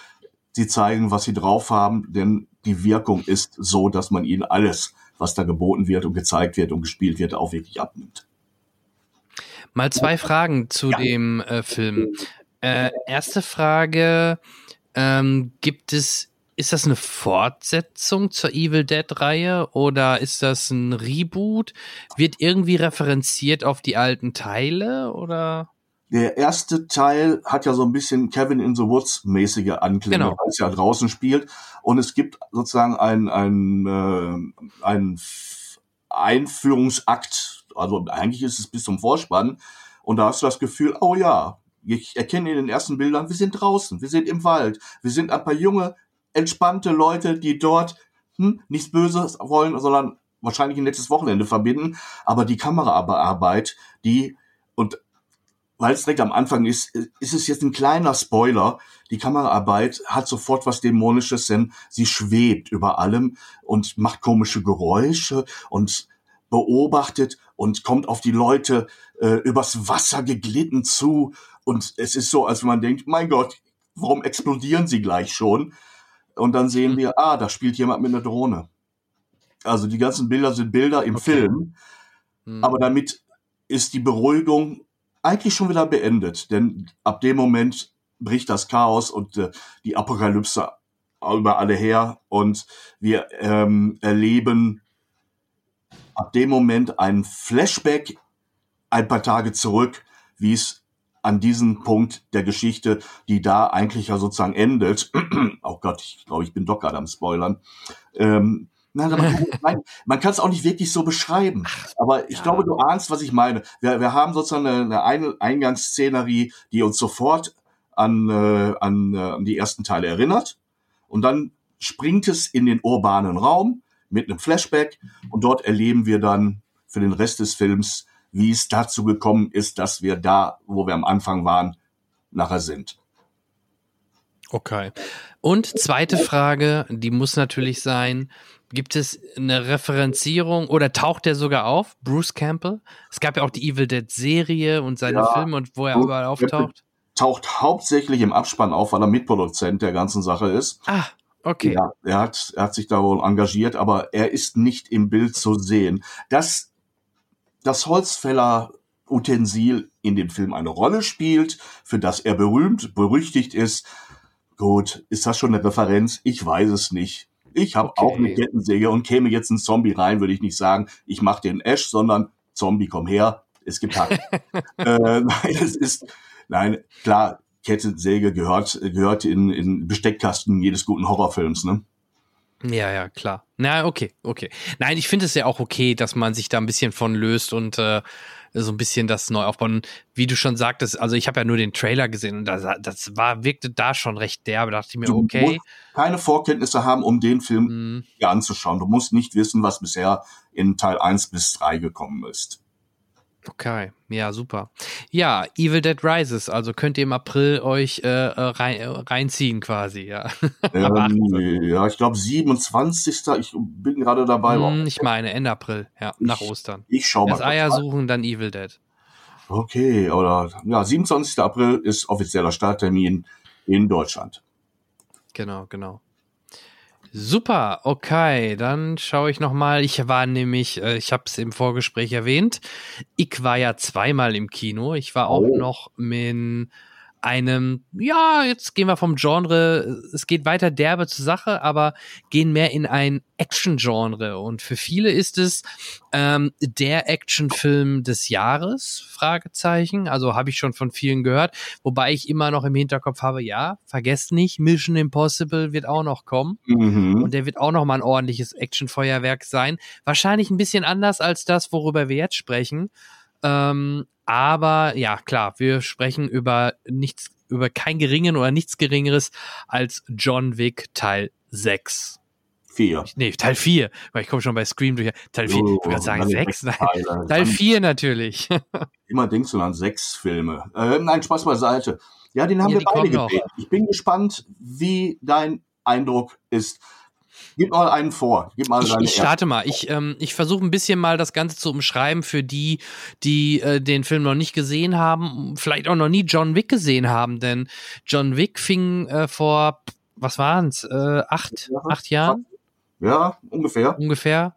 sie zeigen, was sie drauf haben, denn die Wirkung ist so, dass man ihnen alles, was da geboten wird und gezeigt wird und gespielt wird, auch wirklich abnimmt. Mal zwei Fragen zu ja. dem äh, Film. Äh, erste Frage, ähm, gibt es ist das eine Fortsetzung zur Evil Dead-Reihe oder ist das ein Reboot? Wird irgendwie referenziert auf die alten Teile oder? Der erste Teil hat ja so ein bisschen Kevin in the Woods mäßige Anklänge, genau. weil es ja draußen spielt. Und es gibt sozusagen ein, ein, äh, ein Einführungsakt. Also eigentlich ist es bis zum Vorspann. Und da hast du das Gefühl, oh ja, ich erkenne in den ersten Bildern, wir sind draußen, wir sind im Wald, wir sind ein paar junge entspannte Leute, die dort hm, nichts Böses wollen, sondern wahrscheinlich ein nettes Wochenende verbinden. Aber die Kameraarbeit, die, und weil es direkt am Anfang ist, ist es jetzt ein kleiner Spoiler. Die Kameraarbeit hat sofort was Dämonisches, denn sie schwebt über allem und macht komische Geräusche und beobachtet und kommt auf die Leute äh, übers Wasser geglitten zu. Und es ist so, als wenn man denkt, mein Gott, warum explodieren sie gleich schon? Und dann sehen mhm. wir, ah, da spielt jemand mit einer Drohne. Also die ganzen Bilder sind Bilder im okay. Film. Mhm. Aber damit ist die Beruhigung eigentlich schon wieder beendet. Denn ab dem Moment bricht das Chaos und äh, die Apokalypse über alle her. Und wir ähm, erleben ab dem Moment ein Flashback ein paar Tage zurück, wie es an diesem Punkt der Geschichte, die da eigentlich ja sozusagen endet. oh Gott, ich glaube, ich bin doch gerade am Spoilern. Ähm, Nein, man, nein, man kann es auch nicht wirklich so beschreiben. Aber ich ja. glaube, du ahnst, was ich meine. Wir, wir haben sozusagen eine, eine Eingangsszenerie, die uns sofort an, äh, an, äh, an die ersten Teile erinnert. Und dann springt es in den urbanen Raum mit einem Flashback. Und dort erleben wir dann für den Rest des Films wie es dazu gekommen ist, dass wir da, wo wir am Anfang waren, nachher sind. Okay. Und zweite Frage, die muss natürlich sein, gibt es eine Referenzierung oder taucht er sogar auf, Bruce Campbell? Es gab ja auch die Evil Dead Serie und seine ja, Filme und wo er Bruce überall auftaucht. Taucht hauptsächlich im Abspann auf, weil er Mitproduzent der ganzen Sache ist. Ah, okay. Ja, er hat, er hat sich da wohl engagiert, aber er ist nicht im Bild zu sehen. Das das Holzfäller Utensil in dem Film eine Rolle spielt, für das er berühmt, berüchtigt ist. Gut, ist das schon eine Referenz? Ich weiß es nicht. Ich habe okay. auch eine Kettensäge und käme jetzt ein Zombie rein, würde ich nicht sagen, ich mache den Ash, sondern Zombie, komm her, es gibt Hack. äh, nein, es ist, nein, klar, Kettensäge gehört, gehört in, in Besteckkasten jedes guten Horrorfilms, ne? Ja, ja, klar. Na, okay, okay. Nein, ich finde es ja auch okay, dass man sich da ein bisschen von löst und äh, so ein bisschen das neu aufbauen. Wie du schon sagtest, also ich habe ja nur den Trailer gesehen und das, das war, wirkte da schon recht derbe. Da dachte ich mir, du okay. Musst keine Vorkenntnisse haben, um den Film mhm. hier anzuschauen. Du musst nicht wissen, was bisher in Teil 1 bis 3 gekommen ist. Okay, ja, super. Ja, Evil Dead Rises, also könnt ihr im April euch äh, äh rein, äh, reinziehen quasi, ja. Ähm, ja, ich glaube 27. Ich bin gerade dabei. Hm, ich meine Ende April, ja, ich, nach Ostern. Ich schau mal. Das Eier suchen, dann Evil Dead. Okay, oder ja, 27. April ist offizieller Starttermin in Deutschland. Genau, genau. Super, okay, dann schaue ich noch mal. Ich war nämlich, äh, ich habe es im Vorgespräch erwähnt, ich war ja zweimal im Kino. Ich war auch oh. noch mit einem, ja, jetzt gehen wir vom Genre, es geht weiter derbe zur Sache, aber gehen mehr in ein Action-Genre. Und für viele ist es ähm, der Actionfilm des Jahres, Fragezeichen. Also habe ich schon von vielen gehört, wobei ich immer noch im Hinterkopf habe, ja, vergesst nicht, Mission Impossible wird auch noch kommen. Mhm. Und der wird auch noch mal ein ordentliches Actionfeuerwerk sein. Wahrscheinlich ein bisschen anders als das, worüber wir jetzt sprechen. Ähm, aber ja, klar, wir sprechen über nichts, über kein geringen oder nichts geringeres als John Wick Teil 6. Vier. Nee, Teil 4. Ich komme schon bei Scream durch. Teil 4. Oh, ich würde sagen 6. Nein. Teil 4 natürlich. Immer denkst du an sechs Filme. Äh, nein, Spaß beiseite. Ja, den haben ja, wir beide gesehen. Ich bin gespannt, wie dein Eindruck ist. Gib mal einen vor. Gib mal ich, ich starte mal. Ich, ähm, ich versuche ein bisschen mal das Ganze zu umschreiben für die, die äh, den Film noch nicht gesehen haben, vielleicht auch noch nie John Wick gesehen haben, denn John Wick fing äh, vor, was waren's, äh, acht, acht Jahren? Ja, ungefähr. Ungefähr.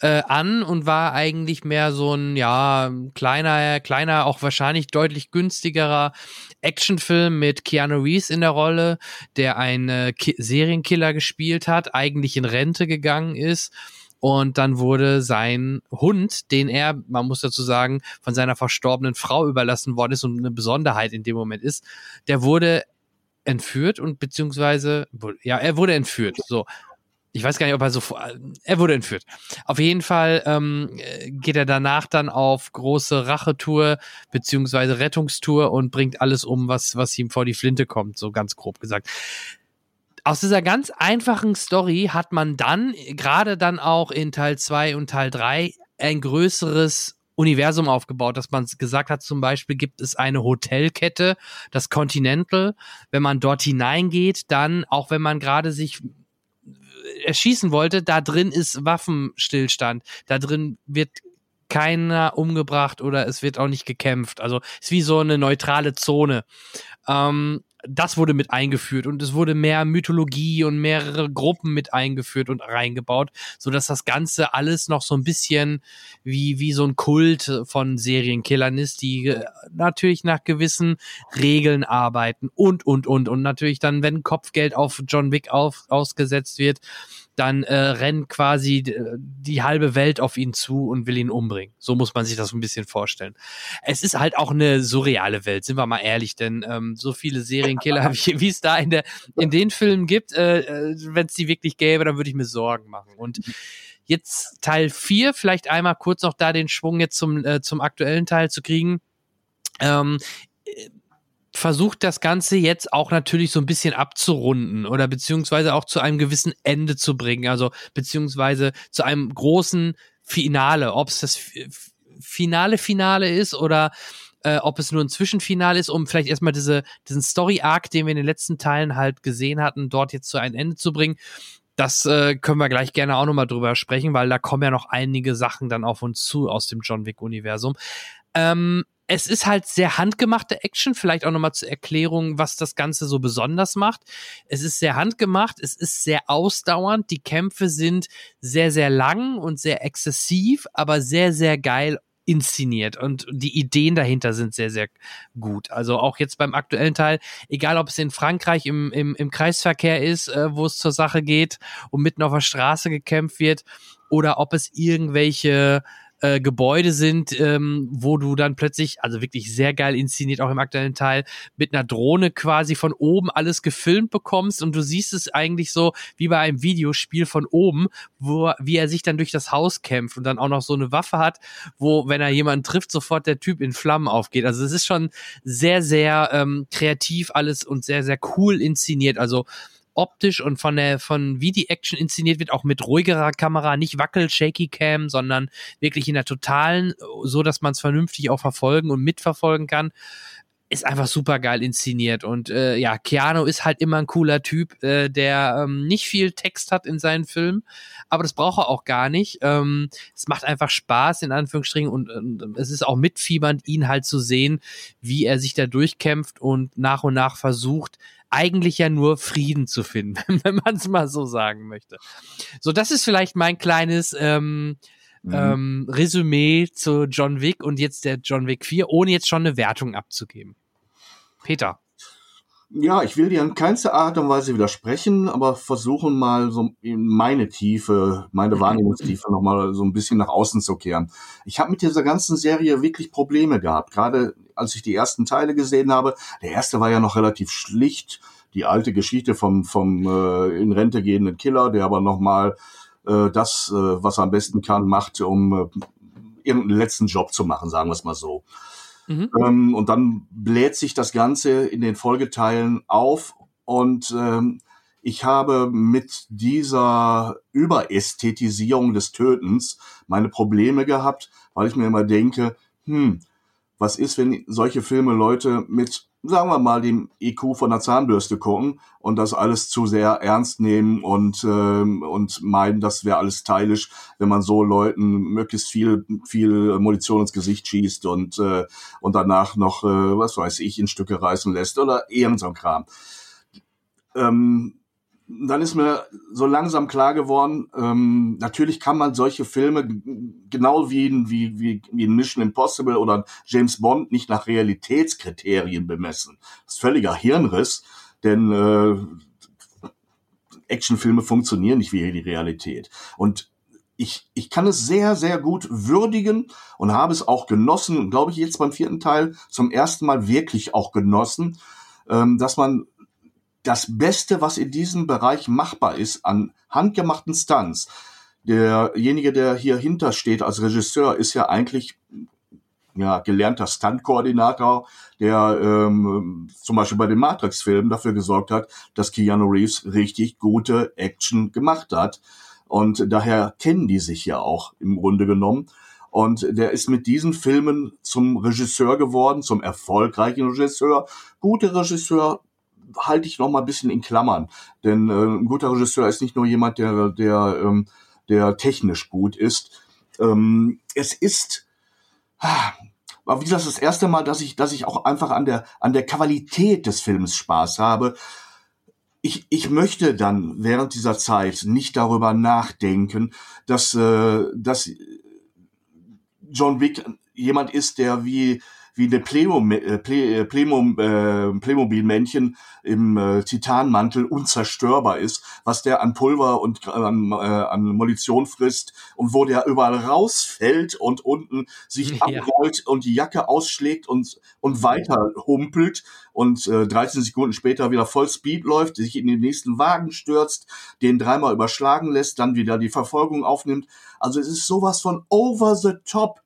Äh, an und war eigentlich mehr so ein, ja, kleiner, kleiner, auch wahrscheinlich deutlich günstigerer Actionfilm mit Keanu Reeves in der Rolle, der einen Ki Serienkiller gespielt hat, eigentlich in Rente gegangen ist. Und dann wurde sein Hund, den er, man muss dazu sagen, von seiner verstorbenen Frau überlassen worden ist und eine Besonderheit in dem Moment ist, der wurde entführt und beziehungsweise, ja, er wurde entführt. So ich weiß gar nicht, ob er so, er wurde entführt. Auf jeden Fall ähm, geht er danach dann auf große Rachetour beziehungsweise Rettungstour und bringt alles um, was, was ihm vor die Flinte kommt, so ganz grob gesagt. Aus dieser ganz einfachen Story hat man dann, gerade dann auch in Teil 2 und Teil 3, ein größeres Universum aufgebaut, dass man gesagt hat, zum Beispiel gibt es eine Hotelkette, das Continental. Wenn man dort hineingeht, dann, auch wenn man gerade sich erschießen wollte, da drin ist Waffenstillstand. Da drin wird keiner umgebracht oder es wird auch nicht gekämpft. Also ist wie so eine neutrale Zone. Ähm, das wurde mit eingeführt und es wurde mehr Mythologie und mehrere Gruppen mit eingeführt und reingebaut, so dass das Ganze alles noch so ein bisschen wie, wie so ein Kult von Serienkillern ist, die äh, natürlich nach gewissen Regeln arbeiten und, und, und. Und natürlich dann, wenn Kopfgeld auf John Wick auf, ausgesetzt wird, dann äh, rennt quasi die halbe Welt auf ihn zu und will ihn umbringen. So muss man sich das ein bisschen vorstellen. Es ist halt auch eine surreale Welt, sind wir mal ehrlich, denn ähm, so viele Serienkiller, wie, wie es da in, der, in den Filmen gibt, äh, äh wenn es die wirklich gäbe, dann würde ich mir Sorgen machen. Und jetzt Teil 4, vielleicht einmal kurz noch da den Schwung jetzt zum, äh, zum aktuellen Teil zu kriegen. Ähm, versucht das Ganze jetzt auch natürlich so ein bisschen abzurunden oder beziehungsweise auch zu einem gewissen Ende zu bringen, also beziehungsweise zu einem großen Finale, ob es das finale Finale ist oder äh, ob es nur ein Zwischenfinale ist, um vielleicht erstmal diese, diesen Story-Arc, den wir in den letzten Teilen halt gesehen hatten, dort jetzt zu einem Ende zu bringen. Das äh, können wir gleich gerne auch nochmal drüber sprechen, weil da kommen ja noch einige Sachen dann auf uns zu aus dem John Wick-Universum. Ähm, es ist halt sehr handgemachte Action, vielleicht auch nochmal zur Erklärung, was das Ganze so besonders macht. Es ist sehr handgemacht, es ist sehr ausdauernd, die Kämpfe sind sehr, sehr lang und sehr exzessiv, aber sehr, sehr geil inszeniert und die Ideen dahinter sind sehr, sehr gut. Also auch jetzt beim aktuellen Teil, egal ob es in Frankreich im, im, im Kreisverkehr ist, äh, wo es zur Sache geht und mitten auf der Straße gekämpft wird, oder ob es irgendwelche äh, Gebäude sind, ähm, wo du dann plötzlich, also wirklich sehr geil inszeniert, auch im aktuellen Teil, mit einer Drohne quasi von oben alles gefilmt bekommst und du siehst es eigentlich so wie bei einem Videospiel von oben, wo wie er sich dann durch das Haus kämpft und dann auch noch so eine Waffe hat, wo, wenn er jemanden trifft, sofort der Typ in Flammen aufgeht. Also es ist schon sehr, sehr ähm, kreativ alles und sehr, sehr cool inszeniert. Also optisch und von der, von wie die Action inszeniert wird, auch mit ruhigerer Kamera, nicht wackel, shaky Cam, sondern wirklich in der totalen, so dass man es vernünftig auch verfolgen und mitverfolgen kann ist einfach super geil inszeniert und äh, ja, Keanu ist halt immer ein cooler Typ, äh, der ähm, nicht viel Text hat in seinen Filmen, aber das braucht er auch gar nicht. Ähm, es macht einfach Spaß in Anführungsstrichen und, und es ist auch mitfiebernd, ihn halt zu sehen, wie er sich da durchkämpft und nach und nach versucht, eigentlich ja nur Frieden zu finden, wenn man es mal so sagen möchte. So, das ist vielleicht mein kleines ähm, Mhm. Ähm, Resümee zu John Wick und jetzt der John Wick 4, ohne jetzt schon eine Wertung abzugeben. Peter. Ja, ich will dir in keinster Art und Weise widersprechen, aber versuchen mal so in meine Tiefe, meine mhm. Wahrnehmungstiefe nochmal so ein bisschen nach außen zu kehren. Ich habe mit dieser ganzen Serie wirklich Probleme gehabt, gerade als ich die ersten Teile gesehen habe. Der erste war ja noch relativ schlicht, die alte Geschichte vom, vom äh, in Rente gehenden Killer, der aber nochmal äh, das, äh, was er am besten kann, macht, um äh, irgendeinen letzten Job zu machen, sagen wir es mal so. Mhm. Ähm, und dann bläht sich das Ganze in den Folgeteilen auf und ähm, ich habe mit dieser Überästhetisierung des Tötens meine Probleme gehabt, weil ich mir immer denke, hm, was ist, wenn solche Filme Leute mit sagen wir mal, dem IQ von der Zahnbürste gucken und das alles zu sehr ernst nehmen und, ähm, und meinen, das wäre alles stylisch, wenn man so Leuten möglichst viel, viel Munition ins Gesicht schießt und, äh, und danach noch, äh, was weiß ich, in Stücke reißen lässt oder irgend so ein Kram. Ähm, dann ist mir so langsam klar geworden, ähm, natürlich kann man solche Filme genau wie in, wie, wie, wie in Mission Impossible oder James Bond nicht nach Realitätskriterien bemessen. Das ist völliger Hirnriss, denn äh, Actionfilme funktionieren nicht wie die Realität. Und ich, ich kann es sehr, sehr gut würdigen und habe es auch genossen glaube ich jetzt beim vierten Teil zum ersten Mal wirklich auch genossen, ähm, dass man das Beste, was in diesem Bereich machbar ist an handgemachten Stunts. Derjenige, der hier hintersteht als Regisseur, ist ja eigentlich ja, gelernter Stunt-Koordinator, der ähm, zum Beispiel bei den Matrix-Filmen dafür gesorgt hat, dass Keanu Reeves richtig gute Action gemacht hat. Und daher kennen die sich ja auch im Grunde genommen. Und der ist mit diesen Filmen zum Regisseur geworden, zum erfolgreichen Regisseur. Gute Regisseur halte ich noch mal ein bisschen in Klammern. Denn äh, ein guter Regisseur ist nicht nur jemand, der, der, ähm, der technisch gut ist. Ähm, es ist, aber wie gesagt, das erste Mal, dass ich, dass ich auch einfach an der, an der Qualität des Films Spaß habe. Ich, ich möchte dann während dieser Zeit nicht darüber nachdenken, dass, äh, dass John Wick jemand ist, der wie wie eine Playmo, äh, äh, Playmo, äh, Playmobil-Männchen im äh, Titanmantel unzerstörbar ist, was der an Pulver und äh, an, äh, an Munition frisst und wo der überall rausfällt und unten sich ja. abrollt und die Jacke ausschlägt und, und weiter humpelt und äh, 13 Sekunden später wieder voll Speed läuft, sich in den nächsten Wagen stürzt, den dreimal überschlagen lässt, dann wieder die Verfolgung aufnimmt. Also es ist sowas von over the top,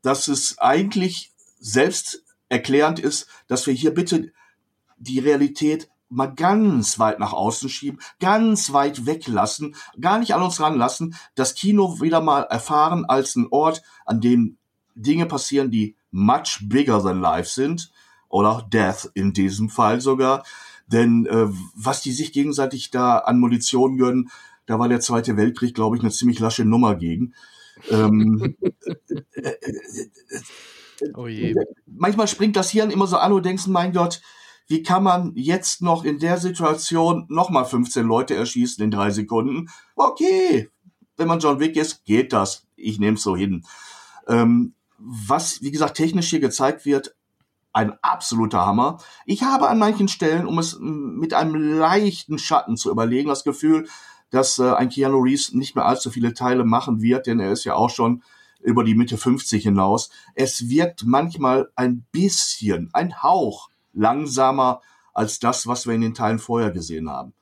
dass es eigentlich selbst erklärend ist, dass wir hier bitte die Realität mal ganz weit nach außen schieben, ganz weit weglassen, gar nicht an uns ranlassen, das Kino wieder mal erfahren als ein Ort, an dem Dinge passieren, die much bigger than life sind oder Death in diesem Fall sogar. Denn äh, was die sich gegenseitig da an Munition gönnen, da war der Zweite Weltkrieg, glaube ich, eine ziemlich lasche Nummer gegen. Ähm, äh, äh, äh, Oh je. Manchmal springt das Hirn immer so an und denkst, mein Gott, wie kann man jetzt noch in der Situation nochmal 15 Leute erschießen in drei Sekunden? Okay, wenn man John Wick ist, geht das. Ich nehme es so hin. Ähm, was, wie gesagt, technisch hier gezeigt wird, ein absoluter Hammer. Ich habe an manchen Stellen, um es mit einem leichten Schatten zu überlegen, das Gefühl, dass äh, ein Keanu Reeves nicht mehr allzu viele Teile machen wird, denn er ist ja auch schon über die Mitte 50 hinaus. Es wirkt manchmal ein bisschen, ein Hauch langsamer als das, was wir in den Teilen vorher gesehen haben.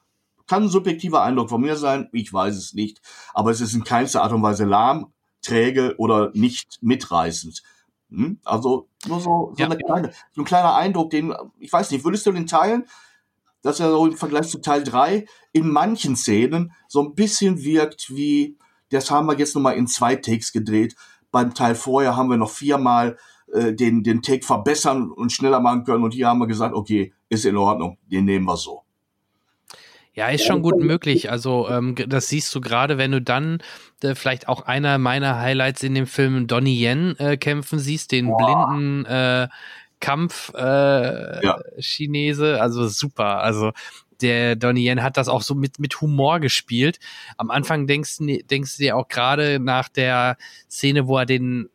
Kann ein subjektiver Eindruck von mir sein, ich weiß es nicht, aber es ist in keinster Art und Weise lahm, träge oder nicht mitreißend. Hm? Also nur so, so, ja. eine kleine, so ein kleiner Eindruck, den, ich weiß nicht, würdest du den teilen? dass er so im Vergleich zu Teil 3 in manchen Szenen so ein bisschen wirkt wie, das haben wir jetzt nochmal in zwei Takes gedreht. Beim Teil vorher haben wir noch viermal äh, den, den Take verbessern und schneller machen können. Und hier haben wir gesagt, okay, ist in Ordnung, den nehmen wir so. Ja, ist schon gut möglich. Also ähm, das siehst du gerade, wenn du dann äh, vielleicht auch einer meiner Highlights in dem Film Donnie Yen äh, kämpfen siehst, den Boah. blinden äh, Kampf äh, ja. Chinese. Also super. Also der Donnie Yen hat das auch so mit, mit Humor gespielt. Am Anfang denkst, denkst du dir auch gerade nach der Szene, wo er den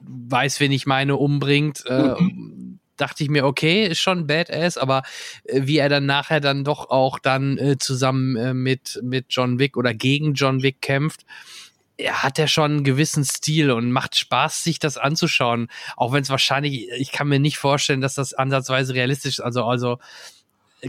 weiß, wen ich meine, umbringt, äh, mhm. dachte ich mir, okay, ist schon badass, aber äh, wie er dann nachher dann doch auch dann äh, zusammen äh, mit, mit John Wick oder gegen John Wick kämpft, er hat ja schon einen gewissen Stil und macht Spaß, sich das anzuschauen. Auch wenn es wahrscheinlich, ich kann mir nicht vorstellen, dass das ansatzweise realistisch ist. Also, also,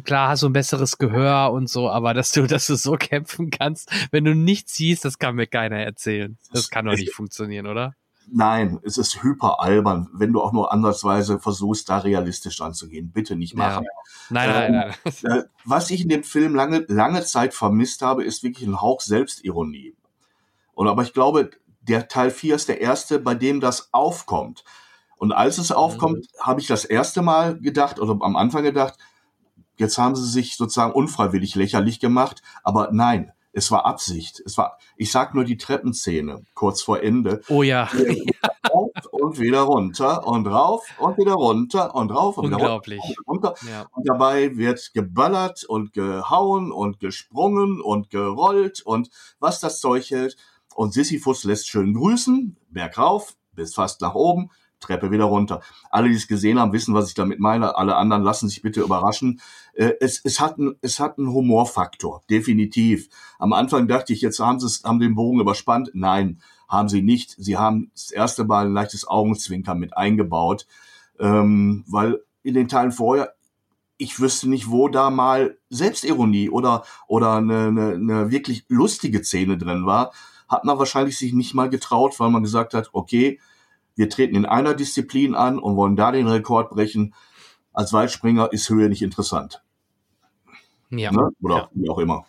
klar hast du ein besseres Gehör und so, aber dass du, dass du so kämpfen kannst, wenn du nichts siehst, das kann mir keiner erzählen. Das kann doch nicht funktionieren, oder? Nein, es ist hyper albern, wenn du auch nur ansatzweise versuchst, da realistisch anzugehen. Bitte nicht machen. Ja. Nein, nein, nein. Ähm, äh, was ich in dem Film lange, lange Zeit vermisst habe, ist wirklich ein Hauch Selbstironie. Und aber ich glaube, der Teil 4 ist der erste, bei dem das aufkommt. Und als es aufkommt, mhm. habe ich das erste Mal gedacht, oder am Anfang gedacht, jetzt haben sie sich sozusagen unfreiwillig lächerlich gemacht. Aber nein, es war Absicht. Es war, ich sag nur die Treppenszene kurz vor Ende. Oh ja. Rauf und wieder runter und rauf und wieder runter und rauf und wieder runter. runter. Ja. Und dabei wird geballert und gehauen und gesprungen und gerollt und was das Zeug hält. Und Sisyphus lässt schön grüßen, bergauf, bis fast nach oben, Treppe wieder runter. Alle, die es gesehen haben, wissen, was ich damit meine. Alle anderen lassen sich bitte überraschen. Äh, es, es, hat ein, es hat einen Humorfaktor, definitiv. Am Anfang dachte ich, jetzt haben sie es, haben den Bogen überspannt. Nein, haben sie nicht. Sie haben das erste Mal ein leichtes Augenzwinkern mit eingebaut, ähm, weil in den Teilen vorher ich wüsste nicht, wo da mal Selbstironie oder oder eine, eine, eine wirklich lustige Szene drin war hat man wahrscheinlich sich nicht mal getraut, weil man gesagt hat, okay, wir treten in einer Disziplin an und wollen da den Rekord brechen. Als Weitspringer ist Höhe nicht interessant. Ja. Ne? Oder ja. wie auch immer.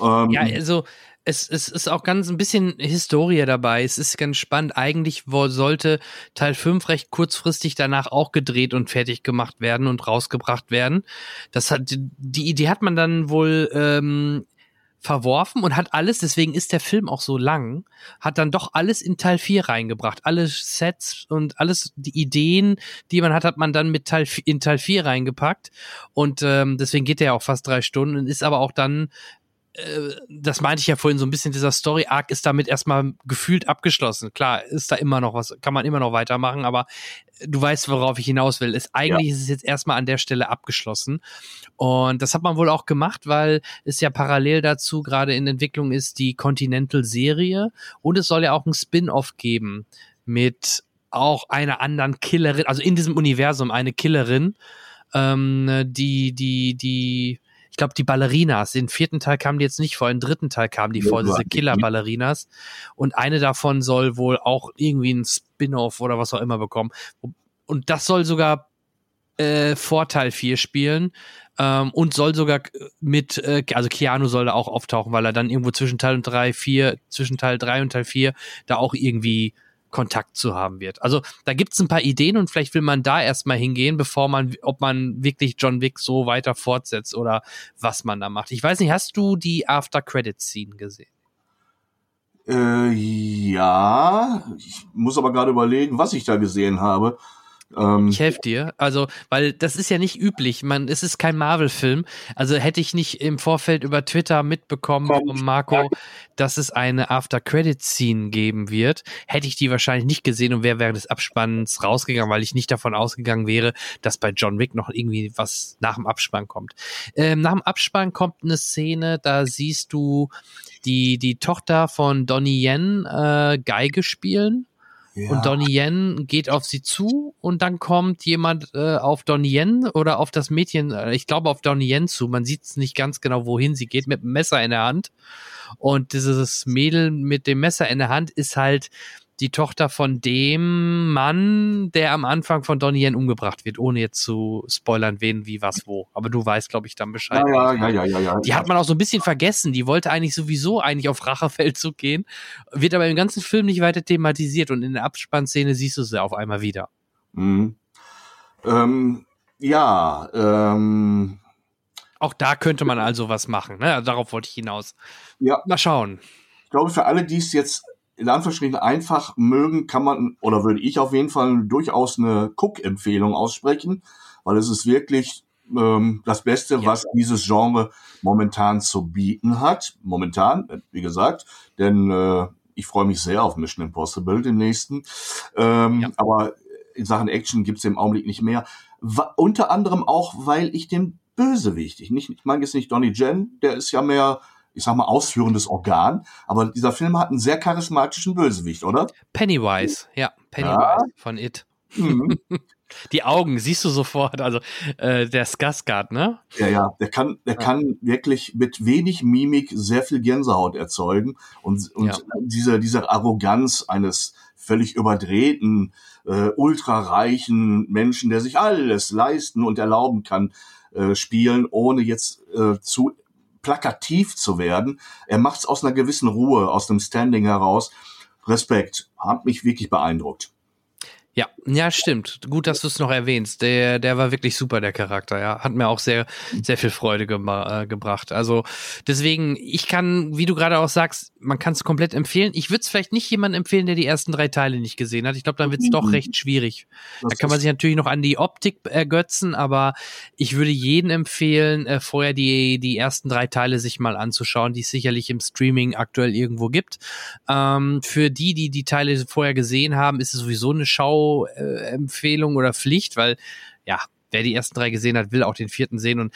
Ähm, ja, also es, es ist auch ganz ein bisschen Historie dabei. Es ist ganz spannend. Eigentlich sollte Teil 5 recht kurzfristig danach auch gedreht und fertig gemacht werden und rausgebracht werden. Das hat die Idee hat man dann wohl ähm, verworfen und hat alles, deswegen ist der Film auch so lang, hat dann doch alles in Teil 4 reingebracht. Alle Sets und alles, die Ideen, die man hat, hat man dann mit Teil, in Teil 4 reingepackt. Und ähm, deswegen geht der ja auch fast drei Stunden und ist aber auch dann das meinte ich ja vorhin so ein bisschen, dieser Story-Arc ist damit erstmal gefühlt abgeschlossen. Klar, ist da immer noch was, kann man immer noch weitermachen, aber du weißt, worauf ich hinaus will. Ist, eigentlich ja. ist es jetzt erstmal an der Stelle abgeschlossen. Und das hat man wohl auch gemacht, weil es ja parallel dazu gerade in Entwicklung ist die Continental-Serie und es soll ja auch ein Spin-off geben mit auch einer anderen Killerin, also in diesem Universum eine Killerin, ähm, die, die, die ich glaube, die Ballerinas, den vierten Teil kamen die jetzt nicht vor, den dritten Teil kamen die vor, diese Killer-Ballerinas. Und eine davon soll wohl auch irgendwie ein Spin-off oder was auch immer bekommen. Und das soll sogar äh, Vorteil 4 spielen. Ähm, und soll sogar mit, äh, also Keanu soll da auch auftauchen, weil er dann irgendwo zwischen Teil 3, 4, zwischen Teil 3 und Teil 4 da auch irgendwie Kontakt zu haben wird. Also da gibt es ein paar Ideen und vielleicht will man da erstmal hingehen, bevor man, ob man wirklich John Wick so weiter fortsetzt oder was man da macht. Ich weiß nicht, hast du die After-Credit-Scene gesehen? Äh, ja, ich muss aber gerade überlegen, was ich da gesehen habe. Ähm, ich helfe dir. Also, weil das ist ja nicht üblich. Man, es ist kein Marvel-Film. Also hätte ich nicht im Vorfeld über Twitter mitbekommen von Marco, dass es eine After-Credit-Scene geben wird, hätte ich die wahrscheinlich nicht gesehen und wäre während des Abspanns rausgegangen, weil ich nicht davon ausgegangen wäre, dass bei John Wick noch irgendwie was nach dem Abspann kommt. Ähm, nach dem Abspann kommt eine Szene, da siehst du die, die Tochter von Donnie Yen äh, Geige spielen Und Donnie Yen geht auf sie zu und dann kommt jemand äh, auf Donnie Yen oder auf das Mädchen, äh, ich glaube auf Donnie Yen zu. Man sieht es nicht ganz genau, wohin sie geht, mit einem Messer in der Hand. Und dieses Mädel mit dem Messer in der Hand ist halt die Tochter von dem Mann, der am Anfang von Donnie Yen umgebracht wird, ohne jetzt zu spoilern, wen, wie, was, wo. Aber du weißt, glaube ich, dann Bescheid. Ja, ja, ja, ja, ja. Die hat man auch so ein bisschen vergessen. Die wollte eigentlich sowieso eigentlich auf Rachefeldzug gehen, wird aber im ganzen Film nicht weiter thematisiert und in der Abspannszene siehst du sie auf einmal wieder. Mhm. Ähm, ja, ähm, auch da könnte man also was machen. Ne? Also darauf wollte ich hinaus. Ja. Mal schauen. Ich glaube, für alle, die es jetzt in Anführungsstrichen einfach mögen, kann man, oder würde ich auf jeden Fall durchaus eine Cook-Empfehlung aussprechen, weil es ist wirklich ähm, das Beste, ja. was dieses Genre momentan zu bieten hat. Momentan, wie gesagt, denn äh, ich freue mich sehr auf Mission Impossible, den nächsten. Ähm, ja. Aber in Sachen Action gibt es im Augenblick nicht mehr. Wa unter anderem auch, weil ich den Bösewicht, ich, nicht, ich meine jetzt nicht Donnie Jen, der ist ja mehr ich sag mal, ausführendes Organ. Aber dieser Film hat einen sehr charismatischen Bösewicht, oder? Pennywise, ja, Pennywise ja. von It. Mhm. Die Augen siehst du sofort, also äh, der Skarsgård, ne? Ja, ja, der kann, der ja. kann wirklich mit wenig Mimik sehr viel Gänsehaut erzeugen und, und ja. diese, diese Arroganz eines völlig überdrehten, äh, ultrareichen Menschen, der sich alles leisten und erlauben kann, äh, spielen, ohne jetzt äh, zu plakativ zu werden. Er macht es aus einer gewissen Ruhe, aus dem Standing heraus. Respekt, hat mich wirklich beeindruckt. Ja, ja, stimmt. Gut, dass du es noch erwähnst. Der, der war wirklich super, der Charakter, ja. Hat mir auch sehr, sehr viel Freude ge äh, gebracht. Also deswegen, ich kann, wie du gerade auch sagst, man kann es komplett empfehlen. Ich würde es vielleicht nicht jemandem empfehlen, der die ersten drei Teile nicht gesehen hat. Ich glaube, dann wird es doch recht schwierig. Das da kann man sich natürlich noch an die Optik ergötzen, aber ich würde jedem empfehlen, äh, vorher die, die ersten drei Teile sich mal anzuschauen, die es sicherlich im Streaming aktuell irgendwo gibt. Ähm, für die, die die Teile vorher gesehen haben, ist es sowieso eine Schau Empfehlung oder Pflicht, weil ja, wer die ersten drei gesehen hat, will auch den vierten sehen und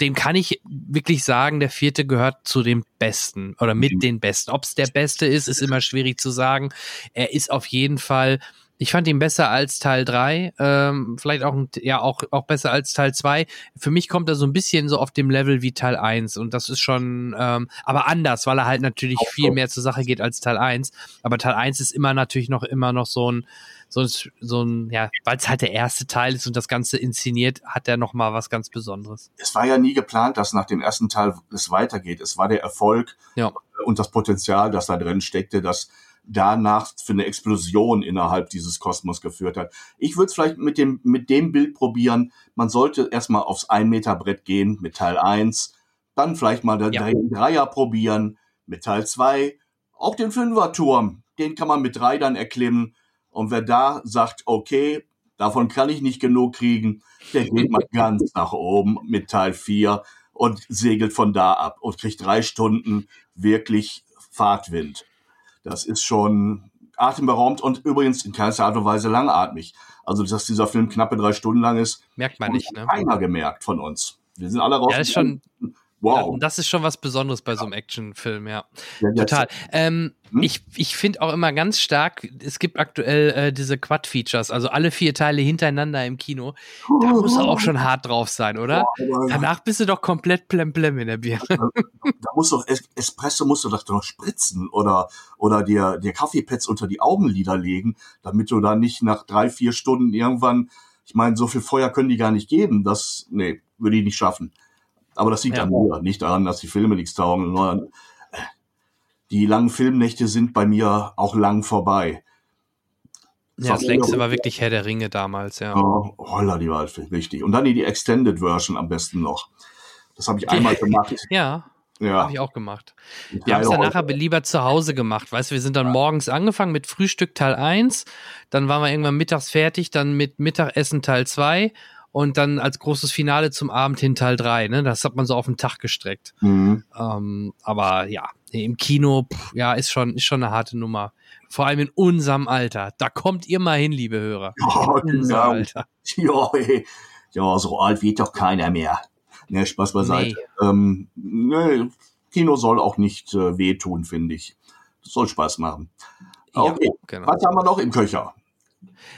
dem kann ich wirklich sagen, der vierte gehört zu den besten oder mit mhm. den besten. Ob es der beste ist, ist immer schwierig zu sagen. Er ist auf jeden Fall ich fand ihn besser als Teil 3, ähm, vielleicht auch, ja, auch, auch besser als Teil 2. Für mich kommt er so ein bisschen so auf dem Level wie Teil 1 und das ist schon, ähm, aber anders, weil er halt natürlich viel mehr zur Sache geht als Teil 1. Aber Teil 1 ist immer natürlich noch immer noch so ein, so ein, so ein ja, weil es halt der erste Teil ist und das Ganze inszeniert, hat er noch mal was ganz Besonderes. Es war ja nie geplant, dass nach dem ersten Teil es weitergeht. Es war der Erfolg ja. und das Potenzial, das da drin steckte, dass danach für eine Explosion innerhalb dieses Kosmos geführt hat. Ich würde es vielleicht mit dem, mit dem Bild probieren. Man sollte erstmal aufs Ein-Meter-Brett gehen mit Teil 1, dann vielleicht mal den ja. Dreier probieren mit Teil 2, auch den Fünfer-Turm, den kann man mit drei dann erklimmen. Und wer da sagt, okay, davon kann ich nicht genug kriegen, der geht mal ganz nach oben mit Teil 4 und segelt von da ab und kriegt drei Stunden wirklich Fahrtwind. Das ist schon atemberaubend und übrigens in keinster Art und Weise langatmig. Also, dass dieser Film knappe drei Stunden lang ist, merkt man nicht. Ne? Keiner gemerkt von uns. Wir sind alle raus. Ja, ist schon, Wow. Das ist schon was Besonderes bei so einem Actionfilm, ja. ja Total. Ähm, hm? Ich, ich finde auch immer ganz stark, es gibt aktuell äh, diese Quad-Features, also alle vier Teile hintereinander im Kino. Da muss er auch schon hart drauf sein, oder? Oh, Danach bist du doch komplett plemplem in der Bier. Da, da muss doch es Espresso musst du doch noch spritzen oder, oder dir, dir Kaffeepads unter die Augenlider legen, damit du da nicht nach drei, vier Stunden irgendwann, ich meine, so viel Feuer können die gar nicht geben. Das, nee, würde ich nicht schaffen. Aber das liegt ja. an mir, nicht daran, dass die Filme nichts taugen, sondern äh, die langen Filmnächte sind bei mir auch lang vorbei. Ja, das längste war wirklich Herr der Ringe damals, ja. Oh, holla, die war richtig. Und dann die Extended Version am besten noch. Das habe ich einmal gemacht. ja. Ja. Habe ich auch gemacht. Wir haben es dann nachher lieber zu Hause gemacht. Weißt du, wir sind dann ja. morgens angefangen mit Frühstück Teil 1, dann waren wir irgendwann mittags fertig, dann mit Mittagessen Teil 2 und dann als großes Finale zum Abend hin Teil 3. Ne? Das hat man so auf den Tag gestreckt. Mhm. Ähm, aber ja, im Kino, pff, ja, ist schon, ist schon eine harte Nummer. Vor allem in unserem Alter. Da kommt ihr mal hin, liebe Hörer. Ja, genau. Alter. Ja, ey. ja, so alt wird doch keiner mehr. Ne, Spaß beiseite. Nee. Ähm, ne, Kino soll auch nicht äh, wehtun, finde ich. Das soll Spaß machen. Okay, ja, genau. was haben wir noch im Köcher?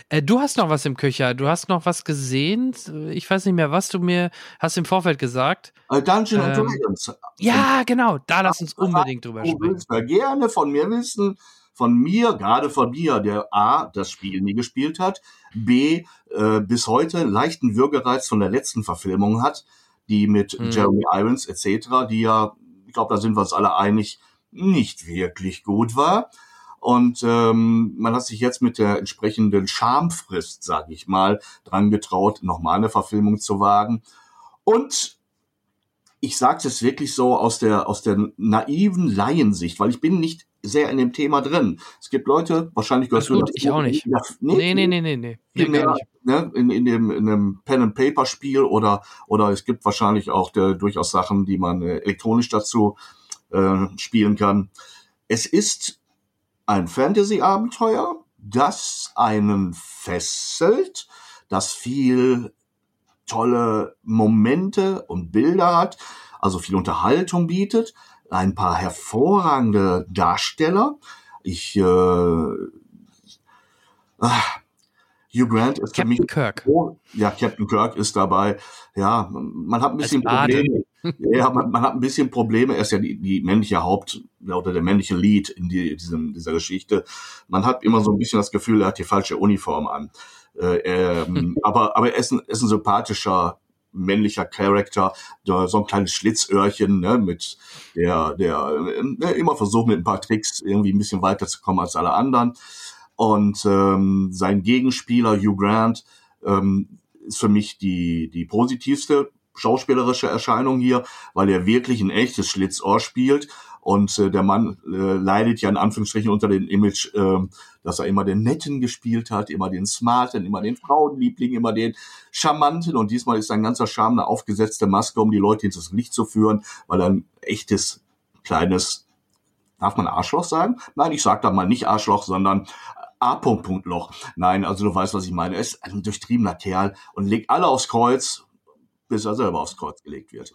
Äh, du hast noch was im Köcher. Du hast noch was gesehen. Ich weiß nicht mehr, was du mir hast im Vorfeld gesagt. Äh, Dungeon ähm, Dragons. Ja, genau. Da lass uns unbedingt drüber sprechen. Du willst gerne von mir wissen, von mir, gerade von mir, der A, das Spiel nie gespielt hat, B, äh, bis heute leichten Würgereiz von der letzten Verfilmung hat, die mit mhm. Jeremy Irons etc., die ja, ich glaube, da sind wir uns alle einig, nicht wirklich gut war. Und ähm, man hat sich jetzt mit der entsprechenden Schamfrist, sage ich mal, dran getraut, nochmal eine Verfilmung zu wagen. Und ich sage es wirklich so aus der aus der naiven Laiensicht, weil ich bin nicht sehr in dem Thema drin. Es gibt Leute, wahrscheinlich gehörst du Ich auch nicht. Ja, nee, nee, nee, nee, nee. nee mehr, ne, in, in, dem, in einem Pen-and-Paper-Spiel oder, oder es gibt wahrscheinlich auch der, durchaus Sachen, die man äh, elektronisch dazu äh, spielen kann. Es ist ein Fantasy-Abenteuer, das einen fesselt, das viel tolle Momente und Bilder hat, also viel Unterhaltung bietet, ein paar hervorragende Darsteller. Ich äh, ah, Hugh Grant ist Captain für mich Kirk. Oh, ja, Captain Kirk ist dabei. Ja, man hat ein bisschen Probleme. Ja, man, man, hat ein bisschen Probleme. Er ist ja die, die männliche Haupt oder der männliche Lead in die, diesem, dieser Geschichte. Man hat immer so ein bisschen das Gefühl, er hat die falsche Uniform an. Äh, ähm, aber, aber er ist ein, ist ein sympathischer männlicher Charakter, so ein kleines Schlitzöhrchen, ne, mit der, der äh, immer versucht mit ein paar Tricks irgendwie ein bisschen weiterzukommen als alle anderen. Und ähm, sein Gegenspieler Hugh Grant ähm, ist für mich die, die positivste schauspielerische Erscheinung hier, weil er wirklich ein echtes Schlitzohr spielt und äh, der Mann äh, leidet ja in Anführungsstrichen unter dem Image, äh, dass er immer den Netten gespielt hat, immer den Smarten, immer den Frauenliebling, immer den Charmanten. Und diesmal ist sein ganzer Charme eine aufgesetzte Maske, um die Leute ins Licht zu führen, weil er ein echtes, kleines, darf man Arschloch sagen? Nein, ich sag da mal nicht Arschloch, sondern A-Punkt-Punkt-Loch. Nein, also du weißt, was ich meine. Er ist ein durchtriebener Kerl und legt alle aufs Kreuz, bis er selber aufs Kreuz gelegt wird.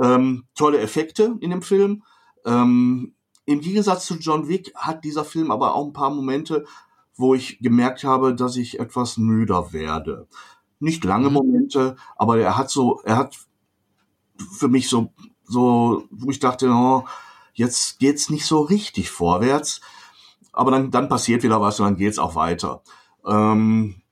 Ähm, tolle Effekte in dem Film. Ähm, Im Gegensatz zu John Wick hat dieser Film aber auch ein paar Momente, wo ich gemerkt habe, dass ich etwas müder werde. Nicht lange mhm. Momente, aber er hat so, er hat für mich so, so, wo ich dachte, oh, jetzt geht's nicht so richtig vorwärts. Aber dann, dann passiert wieder was und dann geht's auch weiter. Ähm,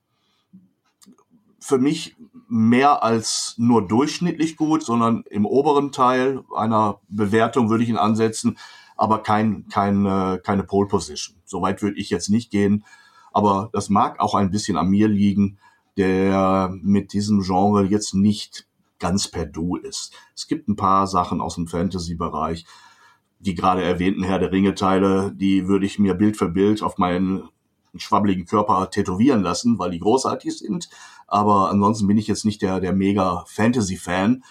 für mich mehr als nur durchschnittlich gut, sondern im oberen Teil einer Bewertung würde ich ihn ansetzen, aber kein, kein, äh, keine Pole Position. Soweit würde ich jetzt nicht gehen. Aber das mag auch ein bisschen an mir liegen, der mit diesem Genre jetzt nicht ganz per Du ist. Es gibt ein paar Sachen aus dem Fantasy-Bereich. Die gerade erwähnten Herr der Ringe-Teile, die würde ich mir Bild für Bild auf meinen schwabbeligen Körper tätowieren lassen, weil die großartig sind. Aber ansonsten bin ich jetzt nicht der, der mega Fantasy-Fan.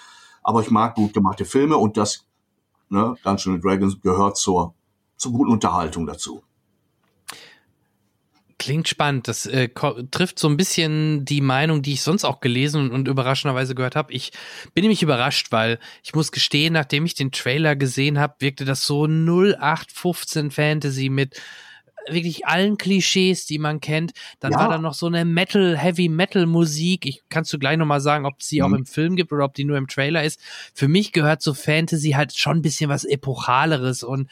Aber ich mag gut gemachte Filme und das, ne, Dungeons Dragons gehört zur, zur guten Unterhaltung dazu. Klingt spannend. Das äh, trifft so ein bisschen die Meinung, die ich sonst auch gelesen und überraschenderweise gehört habe. Ich bin nämlich überrascht, weil ich muss gestehen, nachdem ich den Trailer gesehen habe, wirkte das so 0815 Fantasy mit wirklich allen Klischees, die man kennt. Dann ja. war da noch so eine Metal, Heavy Metal Musik. Ich kannst du gleich nochmal sagen, ob es die mhm. auch im Film gibt oder ob die nur im Trailer ist. Für mich gehört so Fantasy halt schon ein bisschen was Epochaleres und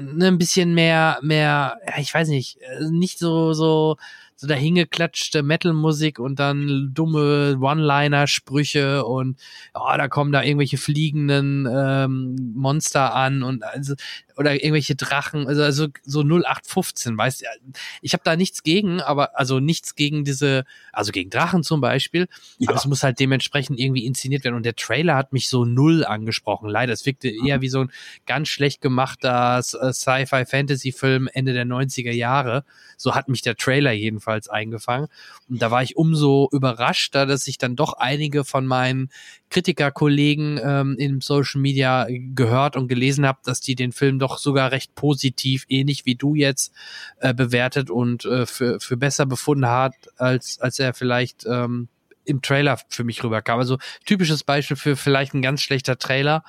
ne, ein bisschen mehr, mehr, ich weiß nicht, äh, nicht so, so, so dahingeklatschte Metal-Musik und dann dumme One-Liner-Sprüche und oh, da kommen da irgendwelche fliegenden ähm, Monster an und also oder irgendwelche Drachen, also, also so 0815, weißt du, ich habe da nichts gegen, aber also nichts gegen diese, also gegen Drachen zum Beispiel, ja. aber es muss halt dementsprechend irgendwie inszeniert werden. Und der Trailer hat mich so null angesprochen, leider, es wirkte eher wie so ein ganz schlecht gemachter äh, Sci-Fi-Fantasy-Film Ende der 90er Jahre, so hat mich der Trailer jedenfalls eingefangen. Und da war ich umso überraschter, dass ich dann doch einige von meinen Kritikerkollegen ähm, in Social Media gehört und gelesen habe, dass die den Film doch sogar recht positiv, ähnlich wie du jetzt, äh, bewertet und äh, für, für besser befunden hat, als, als er vielleicht ähm, im Trailer für mich rüberkam. Also typisches Beispiel für vielleicht ein ganz schlechter Trailer.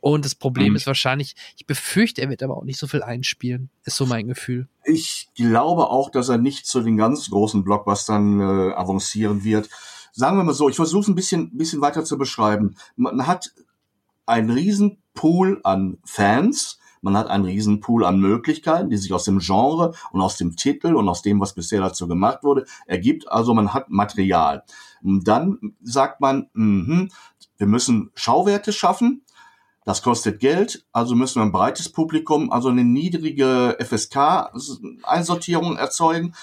Und das Problem mhm. ist wahrscheinlich, ich befürchte, er wird aber auch nicht so viel einspielen. Ist so mein Gefühl. Ich glaube auch, dass er nicht zu den ganz großen Blockbustern äh, avancieren wird sagen wir mal so, ich versuche es ein bisschen, bisschen weiter zu beschreiben. Man hat einen riesen Pool an Fans. Man hat einen riesen Pool an Möglichkeiten, die sich aus dem Genre und aus dem Titel und aus dem, was bisher dazu gemacht wurde, ergibt. Also man hat Material. Und dann sagt man, mh, wir müssen Schauwerte schaffen. Das kostet Geld, also müssen wir ein breites Publikum, also eine niedrige FSK-Einsortierung erzeugen.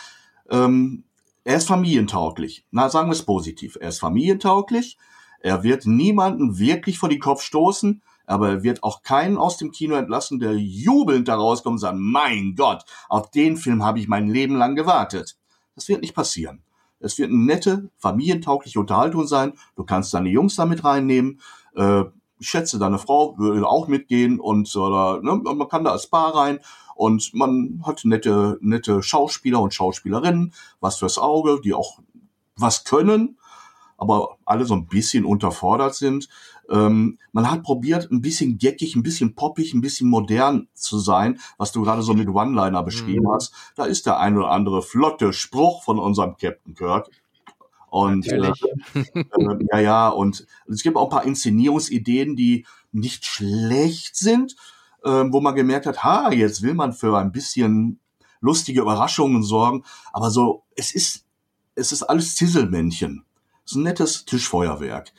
Ähm, er ist familientauglich. Na, sagen wir es positiv. Er ist familientauglich. Er wird niemanden wirklich vor den Kopf stoßen, aber er wird auch keinen aus dem Kino entlassen, der jubelnd da rauskommt und sagt, mein Gott, auf den Film habe ich mein Leben lang gewartet. Das wird nicht passieren. Es wird eine nette, familientaugliche Unterhaltung sein. Du kannst deine Jungs damit reinnehmen. Äh, ich schätze, deine Frau würde auch mitgehen und oder ne, man kann da als Paar rein und man hat nette, nette Schauspieler und Schauspielerinnen, was fürs Auge, die auch was können, aber alle so ein bisschen unterfordert sind. Ähm, man hat probiert, ein bisschen geckig, ein bisschen poppig, ein bisschen modern zu sein, was du gerade so mit One-Liner beschrieben mhm. hast. Da ist der ein oder andere flotte Spruch von unserem Captain Kirk. Und äh, äh, ja, ja, und es gibt auch ein paar Inszenierungsideen, die nicht schlecht sind, äh, wo man gemerkt hat, ha, jetzt will man für ein bisschen lustige Überraschungen sorgen, aber so, es ist, es ist alles Zisselmännchen. Es ist ein nettes Tischfeuerwerk.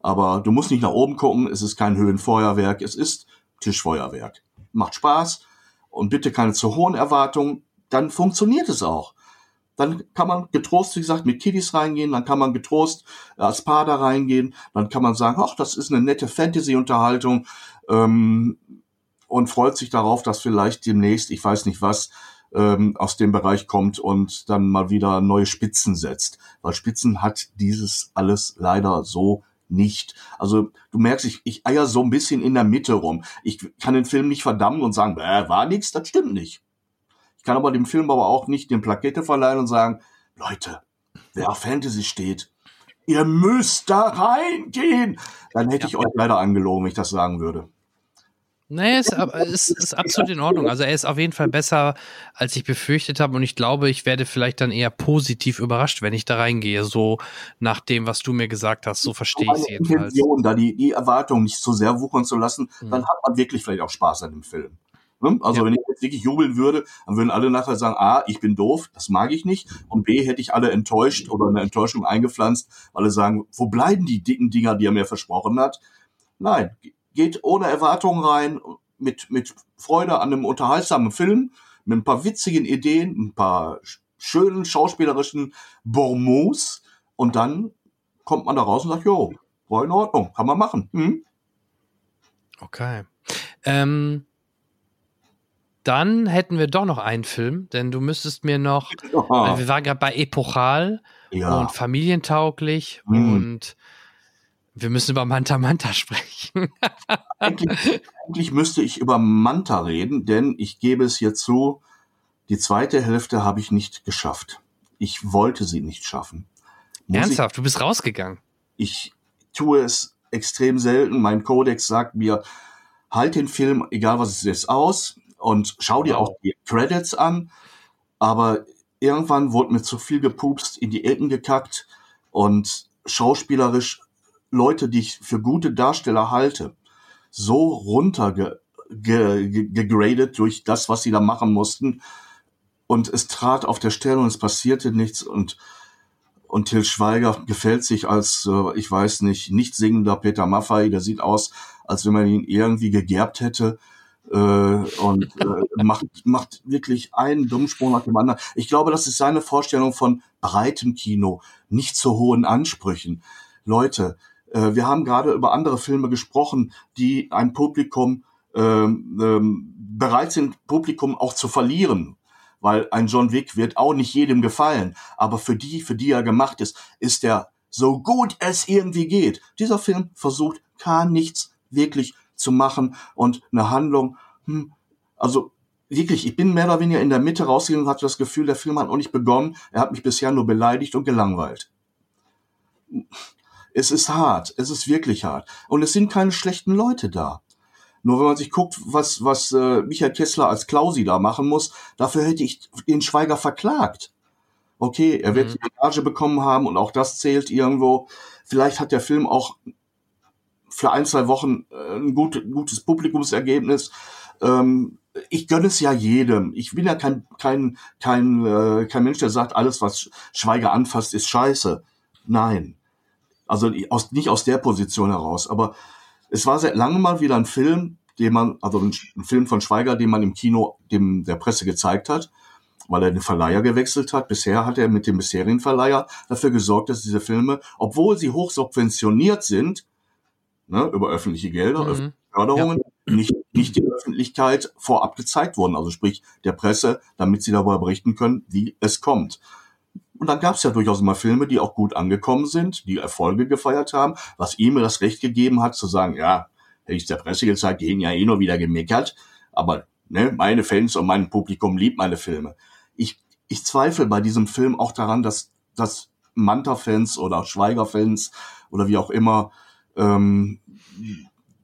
Aber du musst nicht nach oben gucken, es ist kein Höhenfeuerwerk, es ist Tischfeuerwerk. Macht Spaß und bitte keine zu hohen Erwartungen, dann funktioniert es auch. Dann kann man getrost, wie gesagt, mit Kiddies reingehen, dann kann man getrost als Paar da reingehen, dann kann man sagen, ach, das ist eine nette Fantasy-Unterhaltung ähm, und freut sich darauf, dass vielleicht demnächst, ich weiß nicht was, ähm, aus dem Bereich kommt und dann mal wieder neue Spitzen setzt. Weil Spitzen hat dieses alles leider so nicht. Also du merkst, ich, ich eier so ein bisschen in der Mitte rum. Ich kann den Film nicht verdammen und sagen, äh, war nix, das stimmt nicht. Ich kann aber dem Film aber auch nicht den Plakette verleihen und sagen, Leute, wer auf Fantasy steht, ihr müsst da reingehen. Dann hätte ich euch leider angelogen, wenn ich das sagen würde. Nee, ist, ist, ist absolut in Ordnung. Also er ist auf jeden Fall besser, als ich befürchtet habe. Und ich glaube, ich werde vielleicht dann eher positiv überrascht, wenn ich da reingehe. So nach dem, was du mir gesagt hast. So verstehe ich es jedenfalls. Intention, da die, die Erwartungen nicht zu sehr wuchern zu lassen, mhm. dann hat man wirklich vielleicht auch Spaß an dem Film. Ne? Also ja. wenn ich jetzt wirklich jubeln würde, dann würden alle nachher sagen, A, ich bin doof, das mag ich nicht. Und B, hätte ich alle enttäuscht oder eine Enttäuschung eingepflanzt, alle sagen, wo bleiben die dicken Dinger, die er mir versprochen hat? Nein, geht ohne Erwartungen rein, mit, mit Freude an einem unterhaltsamen Film, mit ein paar witzigen Ideen, ein paar schönen schauspielerischen Bonmots und dann kommt man da raus und sagt, jo, war in Ordnung, kann man machen. Hm? Okay. Ähm, dann hätten wir doch noch einen Film, denn du müsstest mir noch, oh. wir waren gerade bei Epochal ja. und familientauglich hm. und wir müssen über Manta Manta sprechen. eigentlich, eigentlich, müsste ich über Manta reden, denn ich gebe es hier zu, die zweite Hälfte habe ich nicht geschafft. Ich wollte sie nicht schaffen. Muss Ernsthaft, ich, du bist rausgegangen. Ich tue es extrem selten. Mein Kodex sagt mir, halt den Film, egal was es ist, aus und schau dir auch die Credits an. Aber irgendwann wurde mir zu viel gepupst, in die Ecken gekackt und schauspielerisch Leute, die ich für gute Darsteller halte, so runtergegradet ge, durch das, was sie da machen mussten. Und es trat auf der Stelle und es passierte nichts und und Till Schweiger gefällt sich als, äh, ich weiß nicht, nicht singender Peter Maffay. Der sieht aus, als wenn man ihn irgendwie gegerbt hätte äh, und äh, macht, macht wirklich einen dummen Sprung nach dem anderen. Ich glaube, das ist seine Vorstellung von breitem Kino, nicht zu hohen Ansprüchen. Leute, äh, wir haben gerade über andere Filme gesprochen, die ein Publikum ähm, ähm, bereit sind, Publikum auch zu verlieren. Weil ein John Wick wird auch nicht jedem gefallen. Aber für die, für die er gemacht ist, ist er so gut es irgendwie geht. Dieser Film versucht gar nichts wirklich zu machen und eine Handlung, hm, also wirklich, ich bin mehr oder weniger in der Mitte rausgegangen und hatte das Gefühl, der Film hat noch nicht begonnen, er hat mich bisher nur beleidigt und gelangweilt. Es ist hart, es ist wirklich hart. Und es sind keine schlechten Leute da. Nur wenn man sich guckt, was, was äh, Michael Kessler als Klausi da machen muss, dafür hätte ich den Schweiger verklagt. Okay, er wird mhm. die Gage bekommen haben und auch das zählt irgendwo. Vielleicht hat der Film auch für ein, zwei Wochen äh, ein gut, gutes Publikumsergebnis. Ähm, ich gönne es ja jedem. Ich bin ja kein, kein, kein, äh, kein Mensch, der sagt, alles, was Schweiger anfasst, ist scheiße. Nein. Also aus, nicht aus der Position heraus. Aber es war seit langem mal wieder ein Film, den man, also ein, ein Film von Schweiger, den man im Kino dem der Presse gezeigt hat, weil er den Verleiher gewechselt hat. Bisher hat er mit dem bisherigen Verleiher dafür gesorgt, dass diese Filme, obwohl sie hoch subventioniert sind, ne, über öffentliche Gelder, mhm. öffentliche Förderungen, ja. nicht, nicht die Öffentlichkeit vorab gezeigt wurden, also sprich der Presse, damit sie darüber berichten können, wie es kommt. Und dann gab es ja durchaus mal Filme, die auch gut angekommen sind, die Erfolge gefeiert haben, was ihm das Recht gegeben hat zu sagen, ja, hätte ich der Presse gezeigt, die hätten ja eh nur wieder gemeckert, aber ne, meine Fans und mein Publikum liebt meine Filme. Ich, ich zweifle bei diesem Film auch daran, dass, dass Manta-Fans oder Schweiger-Fans oder wie auch immer ähm,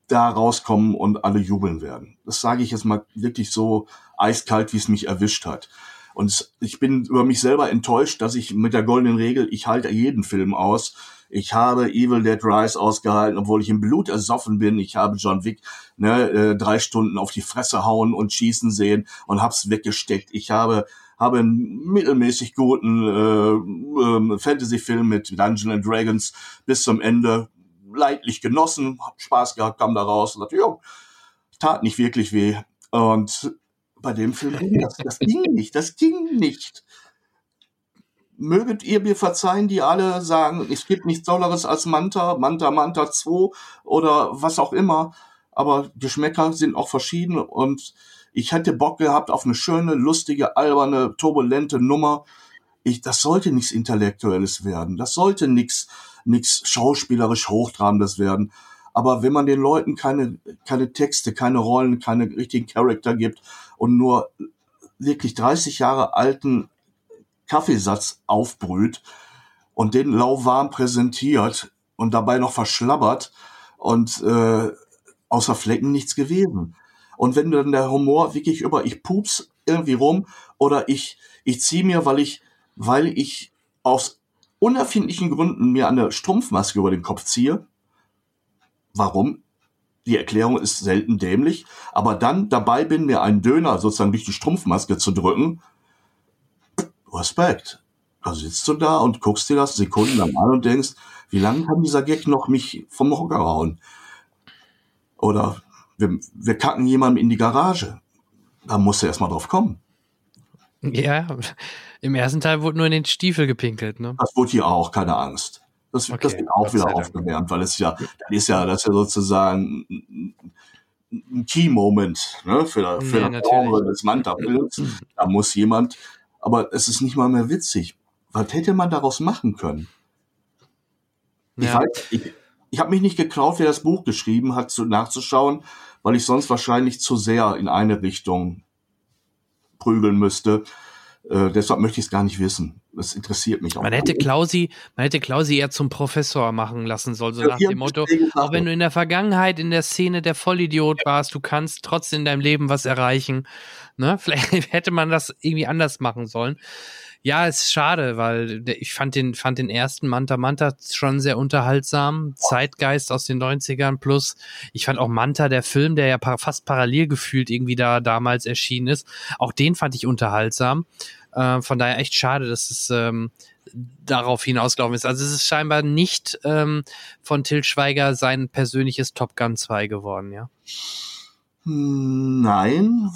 da rauskommen und alle jubeln werden. Das sage ich jetzt mal wirklich so eiskalt, wie es mich erwischt hat. Und ich bin über mich selber enttäuscht, dass ich mit der goldenen Regel, ich halte jeden Film aus. Ich habe Evil Dead Rise ausgehalten, obwohl ich im Blut ersoffen bin. Ich habe John Wick ne, äh, drei Stunden auf die Fresse hauen und schießen sehen und hab's weggesteckt. Ich habe habe einen mittelmäßig guten äh, äh, Fantasy-Film mit Dungeons and Dragons bis zum Ende leidlich genossen, hab Spaß gehabt, kam da raus und dachte, jo, tat nicht wirklich weh. Und bei dem Film ging das. Das ging nicht. Das ging nicht. Möget ihr mir verzeihen, die alle sagen, es gibt nichts Tolleres als Manta, Manta, Manta 2 oder was auch immer. Aber Geschmäcker sind auch verschieden und ich hätte Bock gehabt auf eine schöne, lustige, alberne, turbulente Nummer. Ich, das sollte nichts Intellektuelles werden. Das sollte nichts, nichts schauspielerisch Hochtrabendes werden. Aber wenn man den Leuten keine, keine Texte, keine Rollen, keine richtigen Charakter gibt, und nur wirklich 30 Jahre alten Kaffeesatz aufbrüht und den lauwarm präsentiert und dabei noch verschlabbert und äh, außer Flecken nichts gewesen. Und wenn dann der Humor wirklich über ich pups irgendwie rum oder ich ich ziehe mir, weil ich weil ich aus unerfindlichen Gründen mir eine Strumpfmaske über den Kopf ziehe. Warum? Die Erklärung ist selten dämlich, aber dann dabei bin, mir einen Döner sozusagen durch die Strumpfmaske zu drücken, Respekt. Da sitzt du da und guckst dir das Sekunden lang an und denkst, wie lange kann dieser Gag noch mich vom Hocker hauen? Oder wir, wir kacken jemandem in die Garage. Da musst du erstmal drauf kommen. Ja, im ersten Teil wurde nur in den Stiefel gepinkelt, ne? Das wurde hier auch, keine Angst. Das, okay, das wird auch wieder aufgewärmt, weil es ja, das ist ja, das ist ja sozusagen ein Key-Moment ne, für, für ja, das Genre des Manta-Films. Da muss jemand, aber es ist nicht mal mehr witzig. Was hätte man daraus machen können? Ich, ja. ich, ich habe mich nicht getraut, wer das Buch geschrieben hat, zu, nachzuschauen, weil ich sonst wahrscheinlich zu sehr in eine Richtung prügeln müsste. Äh, deshalb möchte ich es gar nicht wissen. Das interessiert mich auch. Man hätte Klausi, man hätte Klausi eher zum Professor machen lassen sollen, so ja, nach dem Motto, auch wenn du in der Vergangenheit in der Szene der Vollidiot warst, du kannst trotzdem in deinem Leben was erreichen. Ne? Vielleicht hätte man das irgendwie anders machen sollen. Ja, ist schade, weil ich fand den, fand den ersten Manta Manta schon sehr unterhaltsam. Zeitgeist aus den 90ern plus. Ich fand auch Manta, der Film, der ja fast parallel gefühlt irgendwie da damals erschienen ist. Auch den fand ich unterhaltsam. Äh, von daher echt schade, dass es ähm, darauf hinausgelaufen ist. Also es ist scheinbar nicht ähm, von Till Schweiger sein persönliches Top Gun 2 geworden, ja? Nein,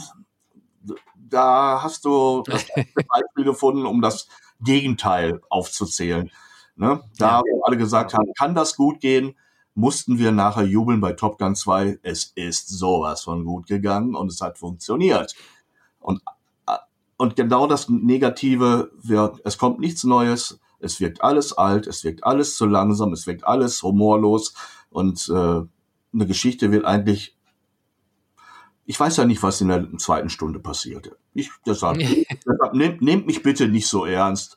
da hast du das Beispiel gefunden, um das Gegenteil aufzuzählen. Ne? Da, wo alle gesagt haben, kann das gut gehen, mussten wir nachher jubeln bei Top Gun 2. Es ist sowas von gut gegangen und es hat funktioniert. Und, und genau das Negative wird, es kommt nichts Neues, es wirkt alles alt, es wirkt alles zu langsam, es wirkt alles humorlos und äh, eine Geschichte wird eigentlich ich weiß ja nicht, was in der zweiten Stunde passierte. Ich, deshalb, deshalb nehmt, nehmt mich bitte nicht so ernst.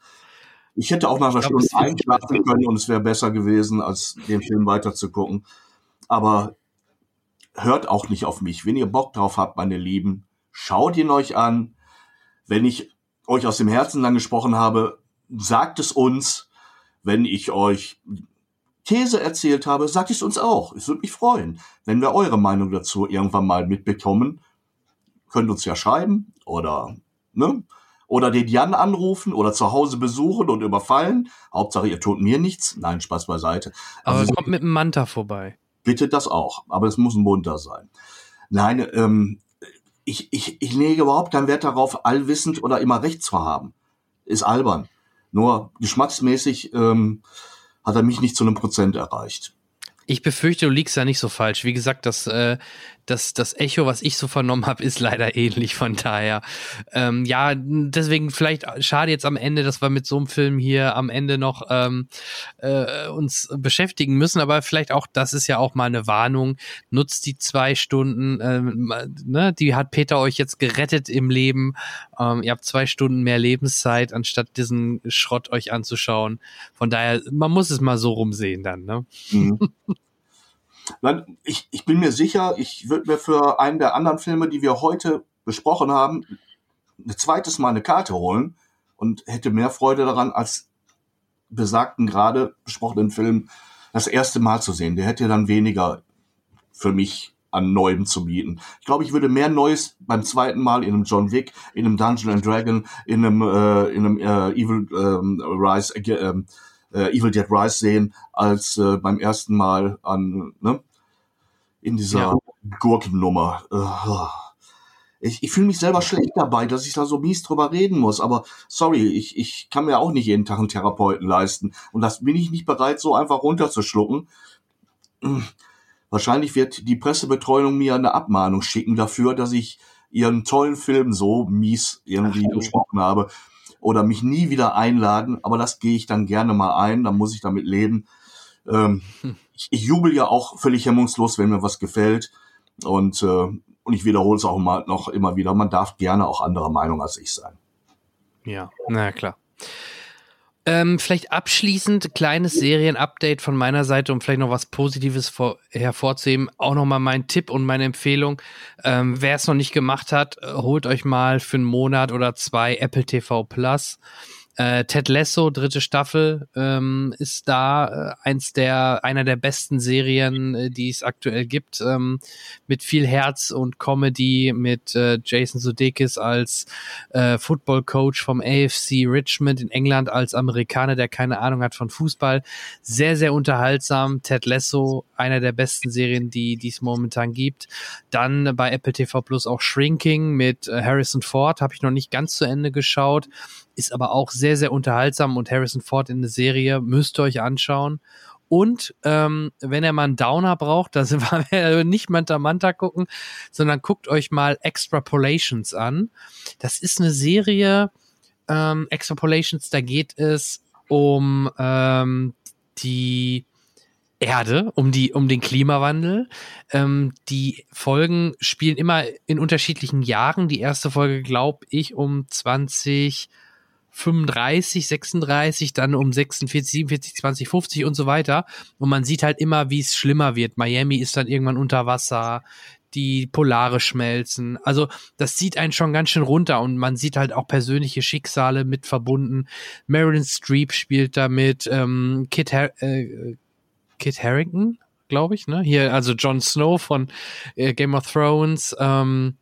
Ich hätte auch nach einer Stunde einschlafen können und es wäre besser gewesen, als den Film weiterzugucken. Aber hört auch nicht auf mich. Wenn ihr Bock drauf habt, meine Lieben, schaut ihn euch an. Wenn ich euch aus dem Herzen lang gesprochen habe, sagt es uns. Wenn ich euch These erzählt habe, sagt es uns auch. Es würde mich freuen, wenn wir eure Meinung dazu irgendwann mal mitbekommen. könnt uns ja schreiben oder, ne? Oder den Jan anrufen oder zu Hause besuchen und überfallen. Hauptsache, ihr tut mir nichts. Nein, Spaß beiseite. Aber also, kommt mit einem Manta vorbei. Bitte das auch. Aber es muss ein munter sein. Nein, ähm, ich, ich, ich lege überhaupt keinen Wert darauf, allwissend oder immer recht zu haben. Ist albern. Nur geschmacksmäßig ähm, hat er mich nicht zu einem Prozent erreicht. Ich befürchte, du liegst da nicht so falsch. Wie gesagt, das, äh, das, das Echo, was ich so vernommen habe, ist leider ähnlich. Von daher, ähm, ja, deswegen vielleicht schade jetzt am Ende, dass wir mit so einem Film hier am Ende noch ähm, äh, uns beschäftigen müssen. Aber vielleicht auch, das ist ja auch mal eine Warnung. Nutzt die zwei Stunden, ähm, ne, die hat Peter euch jetzt gerettet im Leben. Ähm, ihr habt zwei Stunden mehr Lebenszeit, anstatt diesen Schrott euch anzuschauen. Von daher, man muss es mal so rumsehen dann. Ne? Mhm. Nein, ich, ich bin mir sicher, ich würde mir für einen der anderen Filme, die wir heute besprochen haben, ein zweites Mal eine Karte holen und hätte mehr Freude daran, als besagten gerade besprochenen Film das erste Mal zu sehen. Der hätte dann weniger für mich an Neuem zu bieten. Ich glaube, ich würde mehr Neues beim zweiten Mal in einem John Wick, in einem Dungeon and Dragon, in einem, äh, in einem äh, Evil ähm, Rise, äh, ähm, äh, Evil Dead Rise sehen, als äh, beim ersten Mal an, ne, in dieser ja. Gurkennummer. Uh, ich, ich fühle mich selber schlecht dabei, dass ich da so mies drüber reden muss. Aber sorry, ich, ich kann mir auch nicht jeden Tag einen Therapeuten leisten. Und das bin ich nicht bereit, so einfach runterzuschlucken. Wahrscheinlich wird die Pressebetreuung mir eine Abmahnung schicken dafür, dass ich ihren tollen Film so mies irgendwie Ach, besprochen habe oder mich nie wieder einladen, aber das gehe ich dann gerne mal ein, dann muss ich damit leben. Ähm, hm. ich, ich jubel ja auch völlig hemmungslos, wenn mir was gefällt und, äh, und ich wiederhole es auch mal noch immer wieder, man darf gerne auch anderer Meinung als ich sein. Ja, na klar. Ähm, vielleicht abschließend kleines Serienupdate von meiner Seite, um vielleicht noch was Positives vor, hervorzuheben. Auch nochmal mein Tipp und meine Empfehlung. Ähm, Wer es noch nicht gemacht hat, holt euch mal für einen Monat oder zwei Apple TV Plus. Äh, Ted Lasso, dritte Staffel, ähm, ist da äh, eins der, einer der besten Serien, äh, die es aktuell gibt, ähm, mit viel Herz und Comedy, mit äh, Jason Sudeikis als äh, Football Coach vom AFC Richmond in England als Amerikaner, der keine Ahnung hat von Fußball. Sehr, sehr unterhaltsam. Ted Lasso, einer der besten Serien, die die es momentan gibt. Dann bei Apple TV Plus auch Shrinking mit äh, Harrison Ford, habe ich noch nicht ganz zu Ende geschaut ist aber auch sehr, sehr unterhaltsam und Harrison Ford in der Serie müsst ihr euch anschauen. Und ähm, wenn ihr mal einen Downer braucht, da sind wir nicht Manta Manta gucken, sondern guckt euch mal Extrapolations an. Das ist eine Serie, ähm, Extrapolations, da geht es um ähm, die Erde, um die, um den Klimawandel. Ähm, die Folgen spielen immer in unterschiedlichen Jahren. Die erste Folge, glaube ich, um 20 35, 36, dann um 46, 47, 20, 50 und so weiter. Und man sieht halt immer, wie es schlimmer wird. Miami ist dann irgendwann unter Wasser, die Polare schmelzen. Also das zieht einen schon ganz schön runter und man sieht halt auch persönliche Schicksale mit verbunden. Marilyn Streep spielt damit, ähm, Kit, Har äh, Kit Harrington, glaube ich, ne? Hier, also Jon Snow von äh, Game of Thrones. Ähm,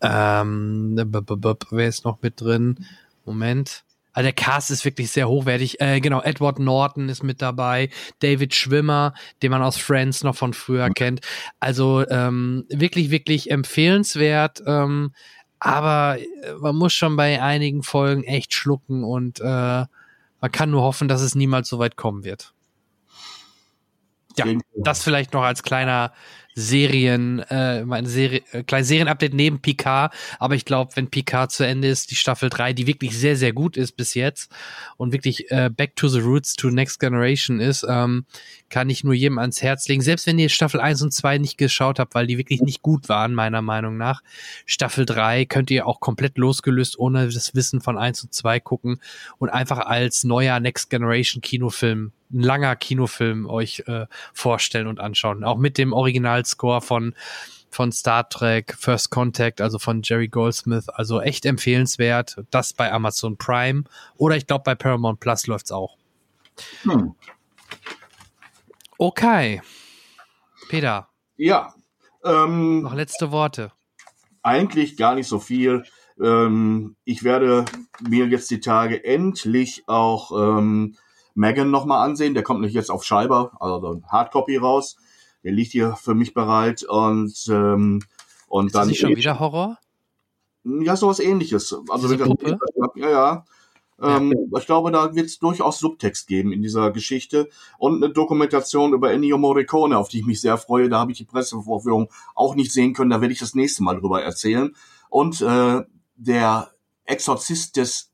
ähm, wer ist noch mit drin? Moment. Also der Cast ist wirklich sehr hochwertig. Äh, genau, Edward Norton ist mit dabei, David Schwimmer, den man aus Friends noch von früher mhm. kennt. Also ähm, wirklich, wirklich empfehlenswert. Ähm, aber äh, man muss schon bei einigen Folgen echt schlucken und äh, man kann nur hoffen, dass es niemals so weit kommen wird. Ja, das vielleicht noch als kleiner Serien, äh, mein Serie, äh, kleines Serienupdate neben Picard. Aber ich glaube, wenn Picard zu Ende ist, die Staffel 3, die wirklich sehr, sehr gut ist bis jetzt und wirklich äh, Back to the Roots to Next Generation ist, ähm, kann ich nur jedem ans Herz legen. Selbst wenn ihr Staffel 1 und 2 nicht geschaut habt, weil die wirklich nicht gut waren, meiner Meinung nach. Staffel 3 könnt ihr auch komplett losgelöst ohne das Wissen von 1 und 2 gucken und einfach als neuer Next Generation Kinofilm ein langer Kinofilm euch äh, vorstellen und anschauen. Auch mit dem Originalscore von von Star Trek First Contact, also von Jerry Goldsmith, also echt empfehlenswert. Das bei Amazon Prime oder ich glaube bei Paramount Plus läuft's auch. Hm. Okay. Peter. Ja. Ähm, Noch letzte Worte. eigentlich gar nicht so viel. Ähm, ich werde mir jetzt die Tage endlich auch ähm, Megan nochmal ansehen. Der kommt nicht jetzt auf Scheiber, also ein Hardcopy raus. Der liegt hier für mich bereit und ähm, und ist dann. Das nicht schon wieder Horror? Ja, sowas ähnliches. Also wenn das, ja, ja. Ähm, ja. Ich glaube, da wird es durchaus Subtext geben in dieser Geschichte und eine Dokumentation über Ennio Morricone, auf die ich mich sehr freue. Da habe ich die Pressevorführung auch nicht sehen können. Da werde ich das nächste Mal drüber erzählen. Und äh, der Exorzist des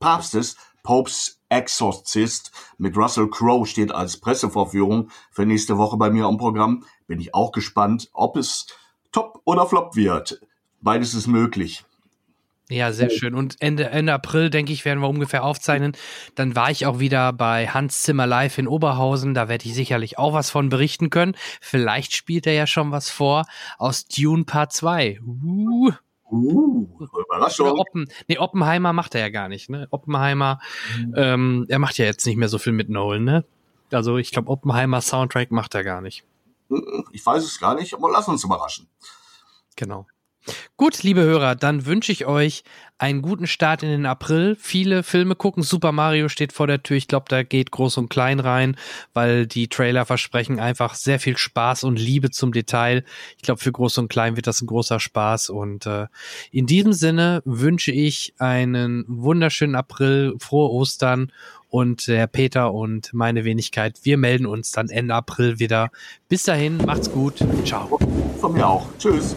Papstes, Popes Exorzist mit Russell Crowe steht als Pressevorführung für nächste Woche bei mir am Programm. Bin ich auch gespannt, ob es top oder flop wird. Beides ist möglich. Ja, sehr schön. Und Ende, Ende April, denke ich, werden wir ungefähr aufzeichnen. Dann war ich auch wieder bei Hans Zimmer Live in Oberhausen. Da werde ich sicherlich auch was von berichten können. Vielleicht spielt er ja schon was vor aus Dune Part 2. Uh. Uh, Überraschung. Oppen, nee, Oppenheimer macht er ja gar nicht, ne? Oppenheimer, mhm. ähm, er macht ja jetzt nicht mehr so viel mit Nolan, ne? Also ich glaube, Oppenheimer Soundtrack macht er gar nicht. Ich weiß es gar nicht, aber lass uns überraschen. Genau. Gut, liebe Hörer, dann wünsche ich euch einen guten Start in den April. Viele Filme gucken. Super Mario steht vor der Tür. Ich glaube, da geht groß und klein rein, weil die Trailer versprechen einfach sehr viel Spaß und Liebe zum Detail. Ich glaube, für groß und klein wird das ein großer Spaß. Und äh, in diesem Sinne wünsche ich einen wunderschönen April, frohe Ostern und der Peter und meine Wenigkeit. Wir melden uns dann Ende April wieder. Bis dahin, macht's gut. Ciao. Von mir auch. Tschüss.